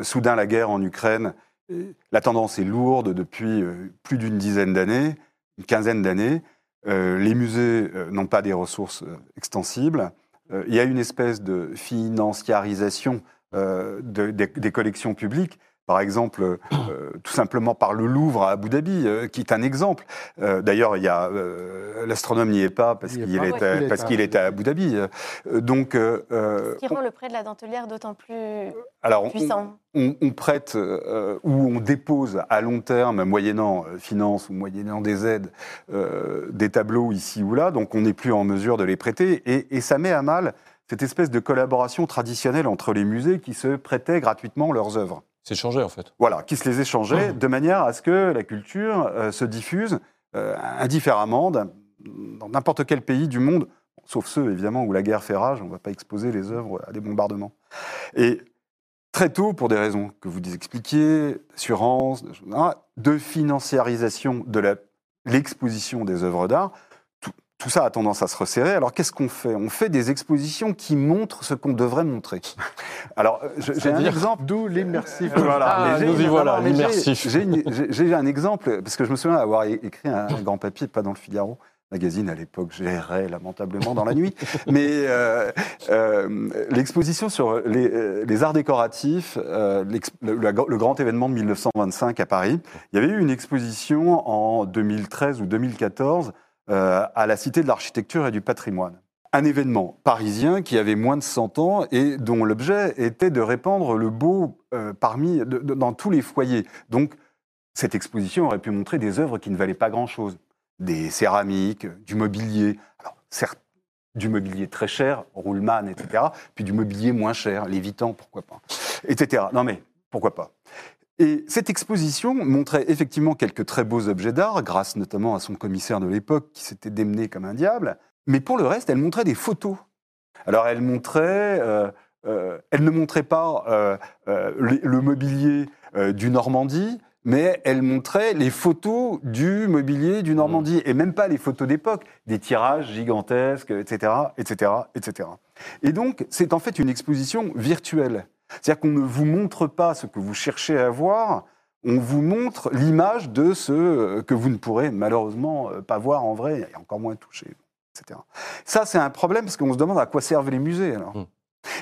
soudain la guerre en Ukraine. Euh, La tendance est lourde depuis euh, plus d'une dizaine d'années, une quinzaine d'années. Euh, les musées euh, n'ont pas des ressources euh, extensibles. Euh, il y a une espèce de financiarisation euh, de- des, des collections publiques. Par exemple, euh, tout simplement par le Louvre à Abu Dhabi, euh, qui est un exemple. Euh, D'ailleurs, il y a euh, l'astronome n'y est pas parce qu'il est, Ouais. parce qu'il est à Abu Dhabi. Euh, Donc, euh, euh, Ce qui rend le prêt de la dentelière d'autant plus alors, puissant. on, on prête euh, ou on dépose à long terme, moyennant euh, finance ou moyennant des aides, euh, des tableaux ici ou là, donc on n'est plus en mesure de les prêter. Et, et ça met à mal cette espèce de collaboration traditionnelle entre les musées qui se prêtaient gratuitement leurs œuvres. C'est changé, en fait. Voilà, qui se les échangeaient Mmh. de manière à ce que la culture euh, se diffuse euh, indifféremment dans n'importe quel pays du monde, sauf ceux évidemment où la guerre fait rage, on ne va pas exposer les œuvres à des bombardements. Et très tôt, pour des raisons que vous expliquiez, d'assurance, de, ah, de financiarisation de l'exposition des œuvres d'art, tout, ça a tendance à se resserrer. Alors qu'est-ce qu'on fait? On fait des expositions qui montrent ce qu'on devrait montrer. Alors euh, j'ai un exemple. d'où l'immersif. Voilà. Ah, nous y voilà, l'immersif. J'ai une- j'ai- j'ai un exemple, parce que je me souviens avoir écrit un, un grand papier, pas dans le Figaro, magazine à l'époque, j'errais lamentablement dans la nuit, mais euh, euh, l'exposition sur les, euh, les arts décoratifs, euh, le, le grand événement de 1925 à Paris, il y avait eu une exposition en 2013 ou 2014 euh, à la Cité de l'Architecture et du Patrimoine un événement parisien qui avait moins de 100 ans et dont l'objet était de répandre le beau euh, parmi, dans tous les foyers. Donc, cette exposition aurait pu montrer des œuvres qui ne valaient pas grand-chose. Des céramiques, du mobilier. Alors, certes, du mobilier très cher, Ruhlmann, etc. Puis du mobilier moins cher, Lévitan, pourquoi pas. Etc. Non mais, pourquoi pas. Et cette exposition montrait effectivement quelques très beaux objets d'art, grâce notamment à son commissaire de l'époque qui s'était démené comme un diable. Mais pour le reste, elle montrait des photos. Alors elle montrait, euh, euh, elle ne montrait pas euh, le, le mobilier du Normandie, mais elle montrait les photos du mobilier du Normandie, et même pas les photos d'époque, des tirages gigantesques, etc., etc., etc. Et donc, c'est en fait une exposition virtuelle. C'est-à-dire qu'on ne vous montre pas ce que vous cherchez à voir, on vous montre l'image de ce euh, que vous ne pourrez malheureusement euh, pas voir en vrai, et encore moins toucher, etc. Ça, c'est un problème parce qu'on se demande à quoi servent les musées. Alors. Hmm.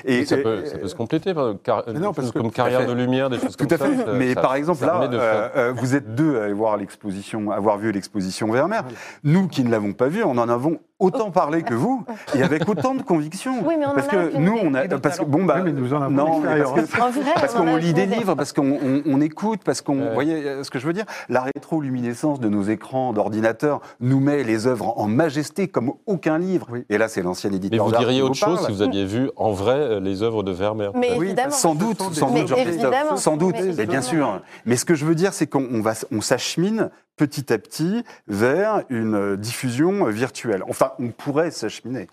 Et, ça, et- peut, ça peut se compléter, par- car, non, des parce choses que- comme carrière de lumière, des choses Tout comme à fait. ça. Mais ça- par exemple, là, euh, euh, vous êtes deux à aller voir l'exposition, avoir vu l'exposition Vermeer. Nous qui ne l'avons pas vue, on en avons autant parlé que vous et avec autant de conviction. Oui, mais on en parce a que nous, on a, parce que bon bah, Oui, mais nous en avons non, mais parce l'expérience. que En vrai, parce on en qu'on a lit des livres, parce qu'on on- on écoute, parce qu'on, vous voyez euh, ce que je veux dire La rétroluminescence de nos écrans d'ordinateur nous met les œuvres en majesté comme aucun livre. Oui. Et là, c'est l'ancien Mais éditeur vous d'art diriez autre chose parle. si vous aviez vu en vrai euh, les œuvres de Vermeer. Mais. Oui, évidemment. sans doute, sans doute, Mais Jean-Christophe, évidemment. sans doute, Mais mais bien sûr. Mais ce que je veux dire, c'est qu'on on s'achemine petit à petit vers une diffusion virtuelle. Enfin, on pourrait s'acheminer.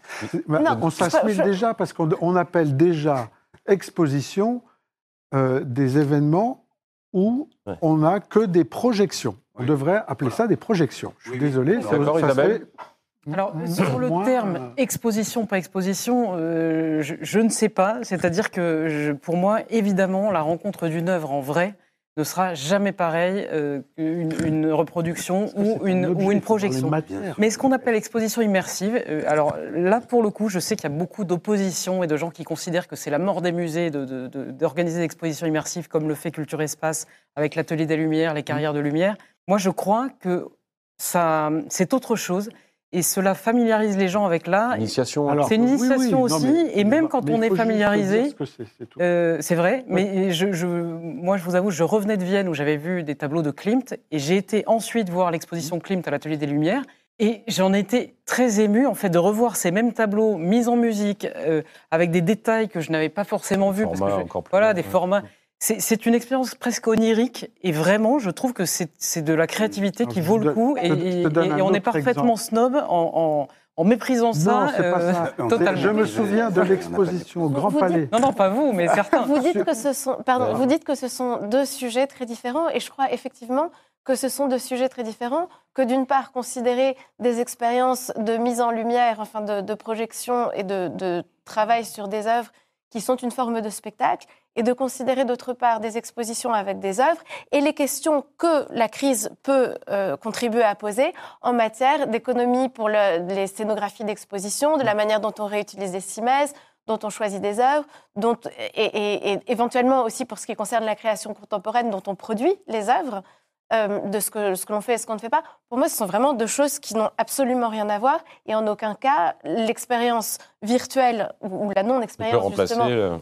Bah, Non, on je- déjà parce qu'on on appelle déjà exposition euh, des événements où Ouais. on n'a que des projections. On Oui. devrait appeler ça des projections. Je suis Oui, oui. désolé. ça- ça serait- Alors, m- sur le terme exposition, pas exposition, euh, je, je ne sais pas. C'est-à-dire que je- pour moi, évidemment, la rencontre d'une œuvre en vrai ne sera jamais pareille euh, qu'une une reproduction ou un une, ou projection. Mais ce qu'on appelle exposition immersive, euh, alors là, pour le coup, je sais qu'il y a beaucoup d'opposition et de gens qui considèrent que c'est la mort des musées de- de- de- d'organiser des expositions immersives comme le fait Culture Espace avec l'Atelier des Lumières, les carrières de lumière. Moi, je crois que c'est autre chose et cela familiarise les gens avec l'art. Initiation. Alors, c'est une oui, oui, initiation non, aussi, mais- et même quand on est familiarisé, ce. Euh, c'est vrai, mais je, je- moi, je vous avoue, je revenais de Vienne où j'avais vu des tableaux de Klimt et j'ai été ensuite voir l'exposition Klimt à l'Atelier des Lumières. Et j'en étais très émue, en fait, de revoir ces mêmes tableaux mis en musique, euh, avec des détails que je n'avais pas forcément vus. parce que Format je- encore plus voilà, des ouais. formats. C'est une expérience presque onirique. Et vraiment, je trouve que c'est de la créativité Alors, qui vaut le coup. Et, on est parfaitement exemple. snob en, en- en méprisant ça. Non, c'est pas euh, ça. totalement. Je me souviens de l'exposition au Grand Vous Palais. Non, non, pas vous, mais certains. Vous dites que ce sont, pardon, vous dites que ce sont deux sujets très différents, et je crois effectivement que ce sont deux sujets très différents. Que d'une part considérer des expériences de mise en lumière, enfin de, de projection et de, de travail sur des œuvres qui sont une forme de spectacle, et de considérer d'autre part des expositions avec des œuvres et les questions que la crise peut euh, contribuer à poser en matière d'économie pour le- les scénographies d'exposition, de la manière dont on réutilise les cimaises, dont on choisit des œuvres, dont, et, et- et éventuellement aussi pour ce qui concerne la création contemporaine, dont on produit les œuvres, euh, de ce que, ce que l'on fait et ce qu'on ne fait pas. Pour moi, ce sont vraiment deux choses qui n'ont absolument rien à voir. Et en aucun cas, l'expérience virtuelle ou, ou la non-expérience, justement, euh,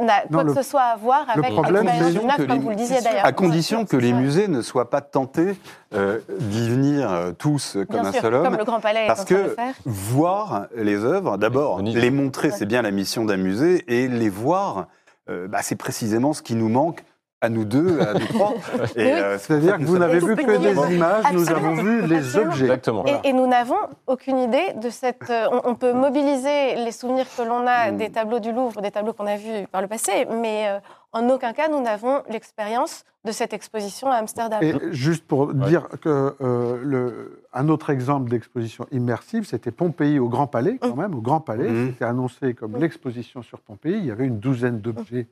n'a quoi le- que ce soit à voir avec problème, l'expérience comme les- vous le disiez d'ailleurs. À condition que les musées ne soient pas tentés euh, d'y venir euh, tous comme Bien un sûr, seul homme. comme le Grand Palais est Parce en train de que faire. voir les œuvres, d'abord, les montrer, c'est bien la mission d'un musée, et les voir, euh, bah, c'est précisément ce qui nous manque à nous deux, à nous trois. Et, Oui. euh, C'est-à-dire que vous n'avez vu que des images, nous avons vu les Absolument. objets. Exactement. Voilà. Et, et nous n'avons aucune idée de cette. euh, on, on peut mobiliser les souvenirs que l'on a Mm. des tableaux du Louvre, des tableaux qu'on a vus par le passé, mais euh, en aucun cas nous n'avons l'expérience de cette exposition à Amsterdam. Et juste pour dire que euh, le, un autre exemple d'exposition immersive, c'était Pompéi au Grand Palais, quand même. Au Grand Palais, Mhm. c'était annoncé comme Mm. l'exposition sur Pompéi. Il y avait une douzaine d'objets,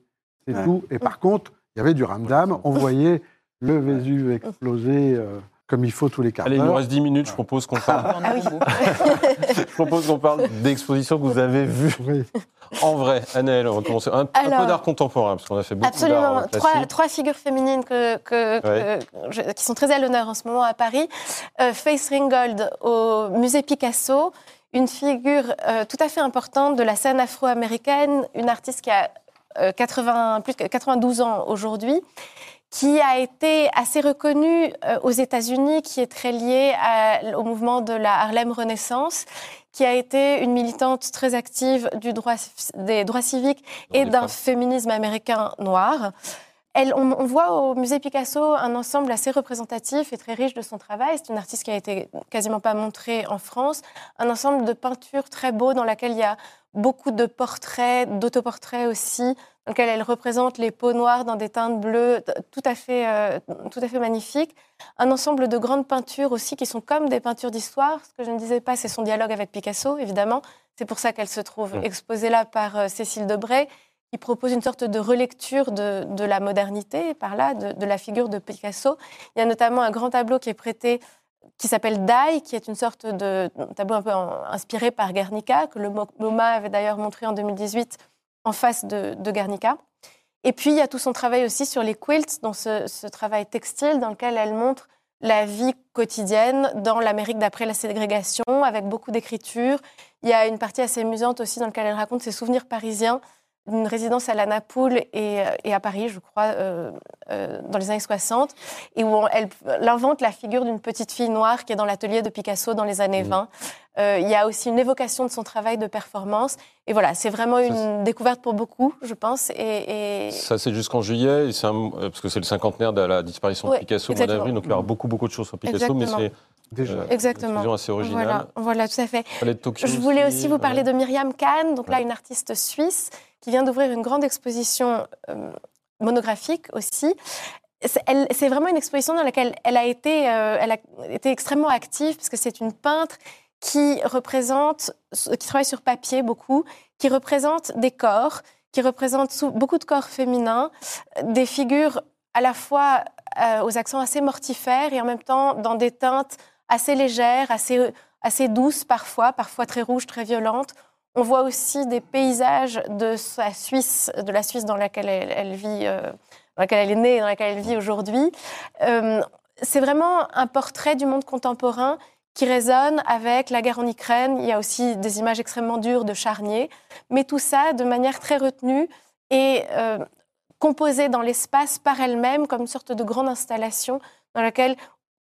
c'est Ouais. tout. Et par contre, il y avait du ramdam. On voyait le Vésuve exploser euh, comme il faut tous les quarts Allez, il nous reste 10 minutes. Je propose qu'on parle. Ah oui. je propose qu'on parle d'expositions que vous avez vues Oui. en vrai. Annelle, on va commencer. Un, peu d'art contemporain, parce qu'on a fait beaucoup d'art Absolument. euh, Trois, figures féminines que, que- Ouais. que je- qui sont très à l'honneur en ce moment à Paris. Euh, Face Ringgold au musée Picasso, une figure euh, tout à fait importante de la scène afro-américaine, une artiste qui a 80, plus que 92 ans aujourd'hui, qui a été assez reconnue euh, aux États-Unis, qui est très liée à- au mouvement de la Harlem Renaissance, qui a été une militante très active du droit, des droits civiques et d'un féminisme américain noir. Elle, on, on voit au musée Picasso un ensemble assez représentatif et très riche de son travail. C'est une artiste qui a été quasiment pas montrée en France. Un ensemble de peintures très beaux dans laquelle il y a beaucoup de portraits, d'autoportraits aussi, dans lequel elle représente les peaux noires dans des teintes bleues tout à fait, euh, tout à fait magnifiques. Un ensemble de grandes peintures aussi qui sont comme des peintures d'histoire. Ce que je ne disais pas, c'est son dialogue avec Picasso, évidemment. C'est pour ça qu'elle se trouve Mm. exposée là par euh, Cécile Debray qui propose une sorte de relecture de, de la modernité, par là, de, de, la figure de Picasso. Il y a notamment un grand tableau qui est prêté, qui s'appelle Die, qui est une sorte de tableau un peu inspiré par Guernica, que le MoMA avait d'ailleurs montré en 2018 en face de, de, Guernica. Et puis, il y a tout son travail aussi sur les quilts, dans ce, ce travail textile dans lequel elle montre la vie quotidienne dans l'Amérique d'après la ségrégation, avec beaucoup d'écriture. Il y a une partie assez amusante aussi dans laquelle elle raconte ses souvenirs parisiens d'une résidence à la Napoule et, et, à Paris, je crois, euh, euh, dans les années 60, et où on, elle, elle, invente la figure d'une petite fille noire qui est dans l'atelier de Picasso dans les années mmh. 20. Euh, il y a aussi une évocation de son travail de performance. Et voilà, c'est vraiment une ça, découverte pour beaucoup, je pense. Et, et... Ça, c'est jusqu'en juillet, un, euh, parce que c'est le cinquantenaire de la disparition ouais, de Picasso au mois d'avril, donc il y aura beaucoup, beaucoup de choses sur Picasso, exactement. mais c'est Déjà. Euh, Exactement. Une assez originale. Voilà, voilà, tout à fait. Tokyo je voulais aussi, aussi vous parler ouais. de Myriam Kahn, donc là, une artiste suisse qui vient d'ouvrir une grande exposition euh, monographique aussi. C'est vraiment une exposition dans laquelle elle a été, euh, elle a été extrêmement active, parce que c'est une peintre qui représente, qui travaille sur papier beaucoup, qui représente des corps, qui représente beaucoup de corps féminins, des figures à la fois euh, aux accents assez mortifères et en même temps dans des teintes assez légères, assez, douces parfois, parfois très rouges, très violentes. On voit aussi des paysages de Suisse, de la Suisse dans laquelle elle, elle vit, euh, dans laquelle elle est née et dans laquelle elle vit aujourd'hui. Euh, c'est vraiment un portrait du monde contemporain qui résonne avec la guerre en Ukraine. Il y a aussi des images extrêmement dures de charniers, mais tout ça de manière très retenue et euh, composée dans l'espace par elle-même comme une sorte de grande installation dans laquelle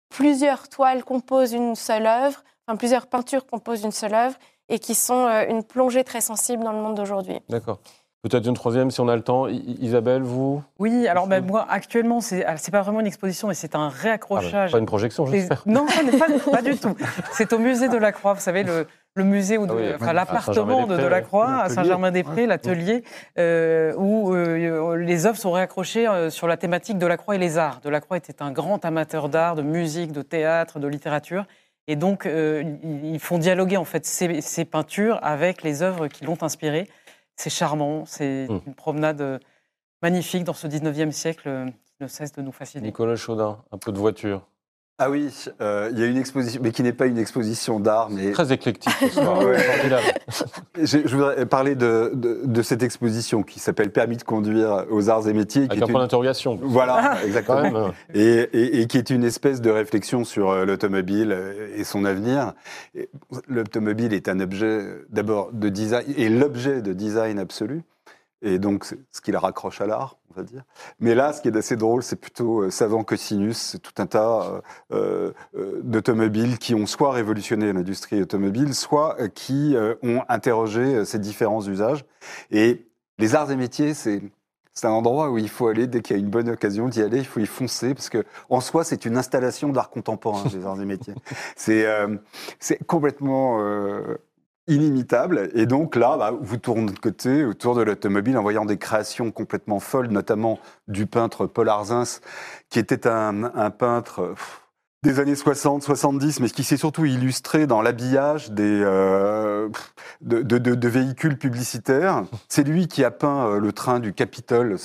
plusieurs toiles composent une seule œuvre, enfin plusieurs peintures composent une seule œuvre et qui sont euh, une plongée très sensible dans le monde d'aujourd'hui. D'accord. Peut-être une troisième si on a le temps. Isabelle, vous? Oui, alors ben, moi, actuellement, ce n'est pas vraiment une exposition, mais c'est un réaccrochage. Ah, pas une projection, j'espère. Non, pas, pas, du tout. C'est au musée de la Croix, vous savez, le, le musée, ah oui, enfin, l'appartement de, de la Croix à Saint-Germain-des-Prés, l'atelier, euh, où euh, les œuvres sont réaccrochées euh, sur la thématique de la Croix et les arts. De la Croix était un grand amateur d'art, de musique, de théâtre, de littérature. Et donc, euh, ils font dialoguer en fait ces, ces peintures avec les œuvres qui l'ont inspiré. C'est charmant, c'est mmh. une promenade magnifique dans ce 19e siècle qui ne cesse de nous fasciner. Nicolas Chaudin, un peu de voiture. Ah oui, euh, il y a une exposition, mais qui n'est pas une exposition d'art, mais très éclectique ce soir. ouais. je, je, voudrais parler de, de, de cette exposition qui s'appelle Permis de conduire aux arts et métiers. Avec qui un point une... d'interrogation. Voilà, exactement. Et, et, et, qui est une espèce de réflexion sur euh, l'automobile et son avenir. L'automobile est un objet d'abord de design et l'objet de design absolu. Et donc, ce qui la raccroche à l'art, on va dire. Mais là, ce qui est assez drôle, c'est plutôt euh, Savant Cosinus, c'est tout un tas euh, euh, d'automobiles qui ont soit révolutionné l'industrie automobile, soit euh, qui ont interrogé ces différents usages. Et les arts et métiers, c'est c'est un endroit où il faut aller dès qu'il y a une bonne occasion d'y aller. Il faut y foncer parce que en soi, c'est une installation d'art contemporain des arts et métiers. C'est euh, c'est complètement euh, inimitable. Et donc là, bah, vous tournez de côté autour de l'automobile en voyant des créations complètement folles, notamment du peintre Paul Arzins, qui était un, peintre. Des années 60, 70, mais qui s'est surtout illustré dans l'habillage des euh, de, de, de, véhicules publicitaires. C'est lui qui a peint euh, le train du Capitole.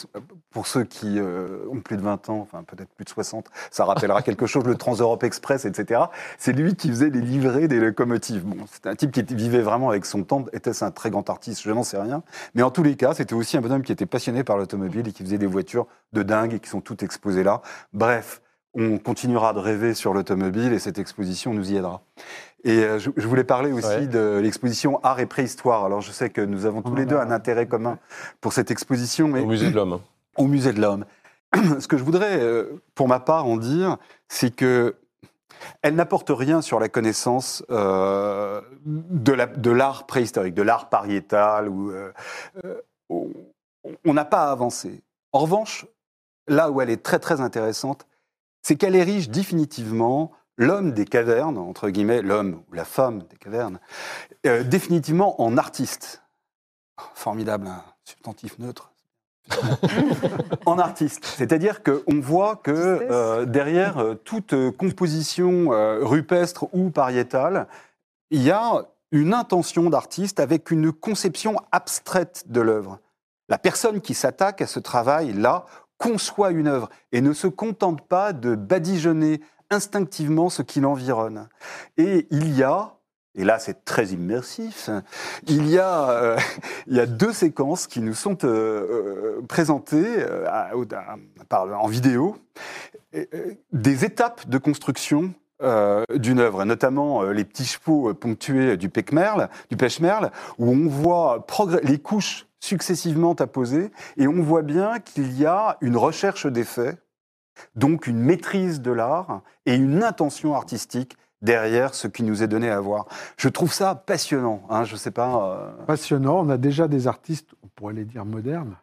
Pour ceux qui euh, ont plus de 20 ans, enfin peut-être plus de 60, ça rappellera quelque chose, le Trans-Europe Express, etc. C'est lui qui faisait les livrets des locomotives. Bon, c'était un type qui vivait vraiment avec son temps. Était-ce un très grand artiste? Je n'en sais rien. Mais en tous les cas, c'était aussi un bonhomme qui était passionné par l'automobile et qui faisait des voitures de dingue et qui sont toutes exposées là. Bref, on continuera de rêver sur l'automobile et cette exposition nous y aidera. Et euh, je, je, voulais parler aussi ouais. de l'exposition Art et Préhistoire. Alors je sais que nous avons tous les deux un intérêt commun pour cette exposition. Mais au Musée de l'Homme. Au Musée de l'Homme. Ce que je voudrais, euh, pour ma part, en dire, c'est que elle n'apporte rien sur la connaissance euh, de l'art préhistorique, de l'art pariétal. Où, euh, on n'a pas avancé. En revanche, là où elle est très très intéressante, c'est qu'elle érige définitivement l'homme des cavernes, entre guillemets, l'homme ou la femme des cavernes, euh, définitivement en artiste. Formidable, un substantif neutre. en artiste. C'est-à-dire qu'on voit que euh, derrière euh, toute composition rupestre ou pariétale, il y a une intention d'artiste avec une conception abstraite de l'œuvre. La personne qui s'attaque à ce travail-là conçoit une œuvre et ne se contente pas de badigeonner instinctivement ce qui l'environne. Et il y a, et là c'est très immersif, il y a, euh, il y a deux séquences qui nous sont euh, euh, présentées en vidéo, des étapes de construction d'une œuvre, notamment les petits chevaux ponctués du pêche-merle, où on voit les couches successivement apposées, et on voit bien qu'il y a une recherche d'effets, donc une maîtrise de l'art et une intention artistique derrière ce qui nous est donné à voir. Je trouve ça passionnant. Hein, je sais pas. euh, Passionnant. On a déjà des artistes, on pourrait les dire modernes.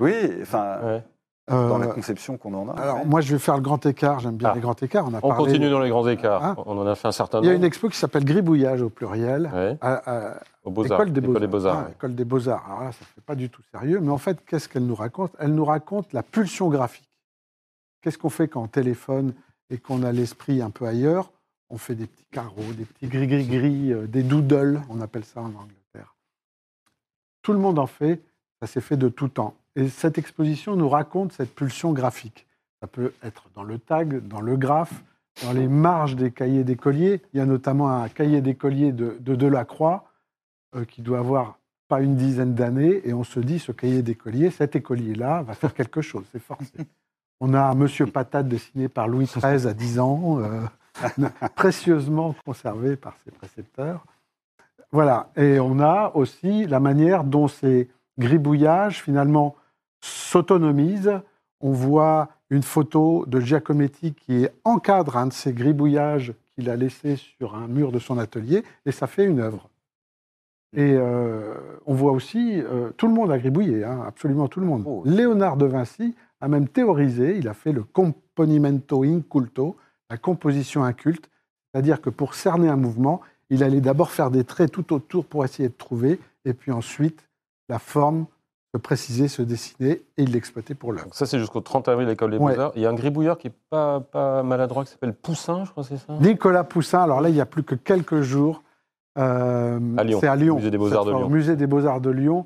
Oui, enfin, Ouais. Dans la Euh, conception qu'on en a. alors, ouais. moi, je vais faire le grand écart. J'aime bien Ah. les grands écarts. On, a On parlé- continue dans les grands écarts. Hein On en a fait un certain Il y a nombre. une expo qui s'appelle Gribouillage au pluriel. Ouais, à- à- au Beaux-Arts. École des École des Beaux-Arts. Ah, École des Beaux-Arts. Alors là, ça ne fait pas du tout sérieux. Mais en fait, qu'est-ce qu'elle nous raconte? Elle nous raconte la pulsion graphique. Qu'est-ce qu'on fait quand on téléphone et qu'on a l'esprit un peu ailleurs? On fait des petits carreaux, des petits gris-gris-gris, euh, des doodles, on appelle ça en Angleterre. Tout le monde en fait, ça s'est fait de tout temps. Et cette exposition nous raconte cette pulsion graphique. Ça peut être dans le tag, dans le graphe, dans les marges des cahiers d'écoliers. Il y a notamment un cahier d'écolier de, de Delacroix euh, qui doit avoir pas une dizaine d'années, et on se dit, ce cahier d'écolier, cet écolier-là va faire quelque chose, c'est forcé. On a Monsieur Patate dessiné par Louis XIII à 10 ans, euh, précieusement conservé par ses précepteurs. Voilà, et on a aussi la manière dont ces gribouillages, finalement, s'autonomisent. On voit une photo de Giacometti qui encadre un de ces gribouillages qu'il a laissé sur un mur de son atelier, et ça fait une œuvre. Et euh, on voit aussi, euh, tout le monde a gribouillé, hein, absolument tout le monde. Oh. Léonard de Vinci a même théorisé, il a fait le componimento inculto, la composition inculte, c'est-à-dire que pour cerner un mouvement, il allait d'abord faire des traits tout autour pour essayer de trouver, et puis ensuite la forme se préciser, se dessiner, et il l'exploitait pour l'œuvre. Donc ça, c'est jusqu'au 30 avril, l'école des Ouais. Beaux-Arts. Il y a un gribouilleur qui n'est pas, pas maladroit, qui s'appelle Poussin, je crois, c'est ça Nicolas Poussin, alors là, il n'y a plus que quelques jours. euh, À Lyon, C'est à Lyon. Musée des Beaux-Arts de Lyon. au Musée des Beaux-Arts de Lyon.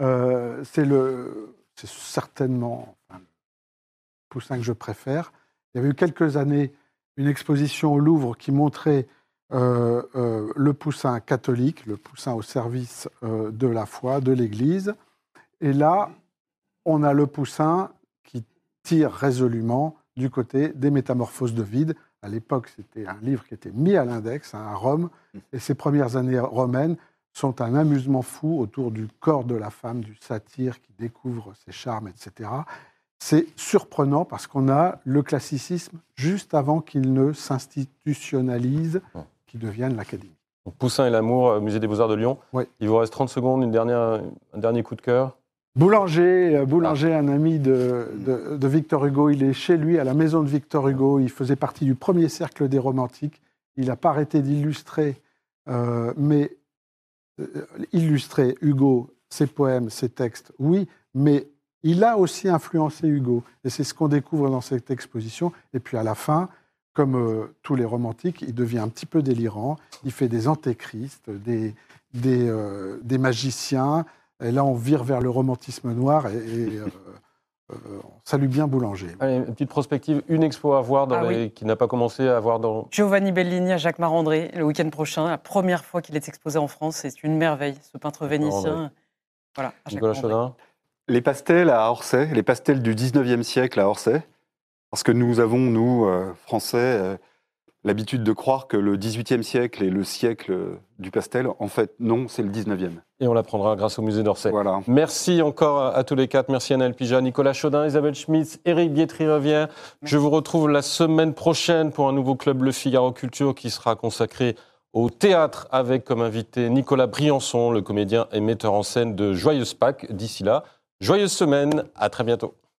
Euh, c'est le, c'est certainement enfin, Poussin que je préfère. Il y avait eu quelques années une exposition au Louvre qui montrait euh, le Poussin catholique, le Poussin au service de la foi, de l'Église. Et là, on a le Poussin qui tire résolument du côté des métamorphoses de vide. À l'époque, c'était un livre qui était mis à l'index hein, à Rome, et ces premières années romaines sont un amusement fou autour du corps de la femme, du satyre qui découvre ses charmes, etc. C'est surprenant parce qu'on a le classicisme juste avant qu'il ne s'institutionnalise, qu'il devienne l'académie. Poussin et l'amour, euh, Musée des Beaux-Arts de Lyon. Il vous reste 30 secondes, une dernière, un dernier coup de cœur. Boulanger, euh, Boulanger, un ami de, de- de Victor Hugo, il est chez lui à la maison de Victor Hugo. Il faisait partie du premier cercle des romantiques. Il n'a pas arrêté d'illustrer, euh, mais euh, illustrer Hugo, ses poèmes, ses textes, oui, mais il a aussi influencé Hugo. Et c'est ce qu'on découvre dans cette exposition. Et puis à la fin, comme euh, tous les romantiques, il devient un petit peu délirant. Il fait des antéchrists, des, des, des magiciens. Et là, on vire vers le romantisme noir et, et, euh, euh, on salue bien Boulanger. Allez, une petite prospective, une expo à voir dans Ah les- qui n'a pas commencé à voir dans. Giovanni Bellini à Jacques Marandré le week-end prochain, la première fois qu'il est exposé en France. C'est une merveille, ce peintre vénitien. Voilà, à Jacques Nicolas Marandré. Chaudin. Les pastels à Orsay, les pastels du 19e siècle à Orsay, parce que nous avons, nous, euh, Français, euh, l'habitude de croire que le 18e siècle est le siècle du pastel. En fait, non, c'est le 19e. Et on l'apprendra grâce au musée d'Orsay. Voilà. Merci encore à, à tous les quatre. Merci Anaël Pija, Nicolas Chaudin, Isabelle Schmitz, Éric Bietri-Rivière. Je vous retrouve la semaine prochaine pour un nouveau club Le Figaro Culture qui sera consacré au théâtre avec comme invité Nicolas Briançon, le comédien et metteur en scène de Joyeuse Pâques. D'ici là, joyeuse semaine. À très bientôt.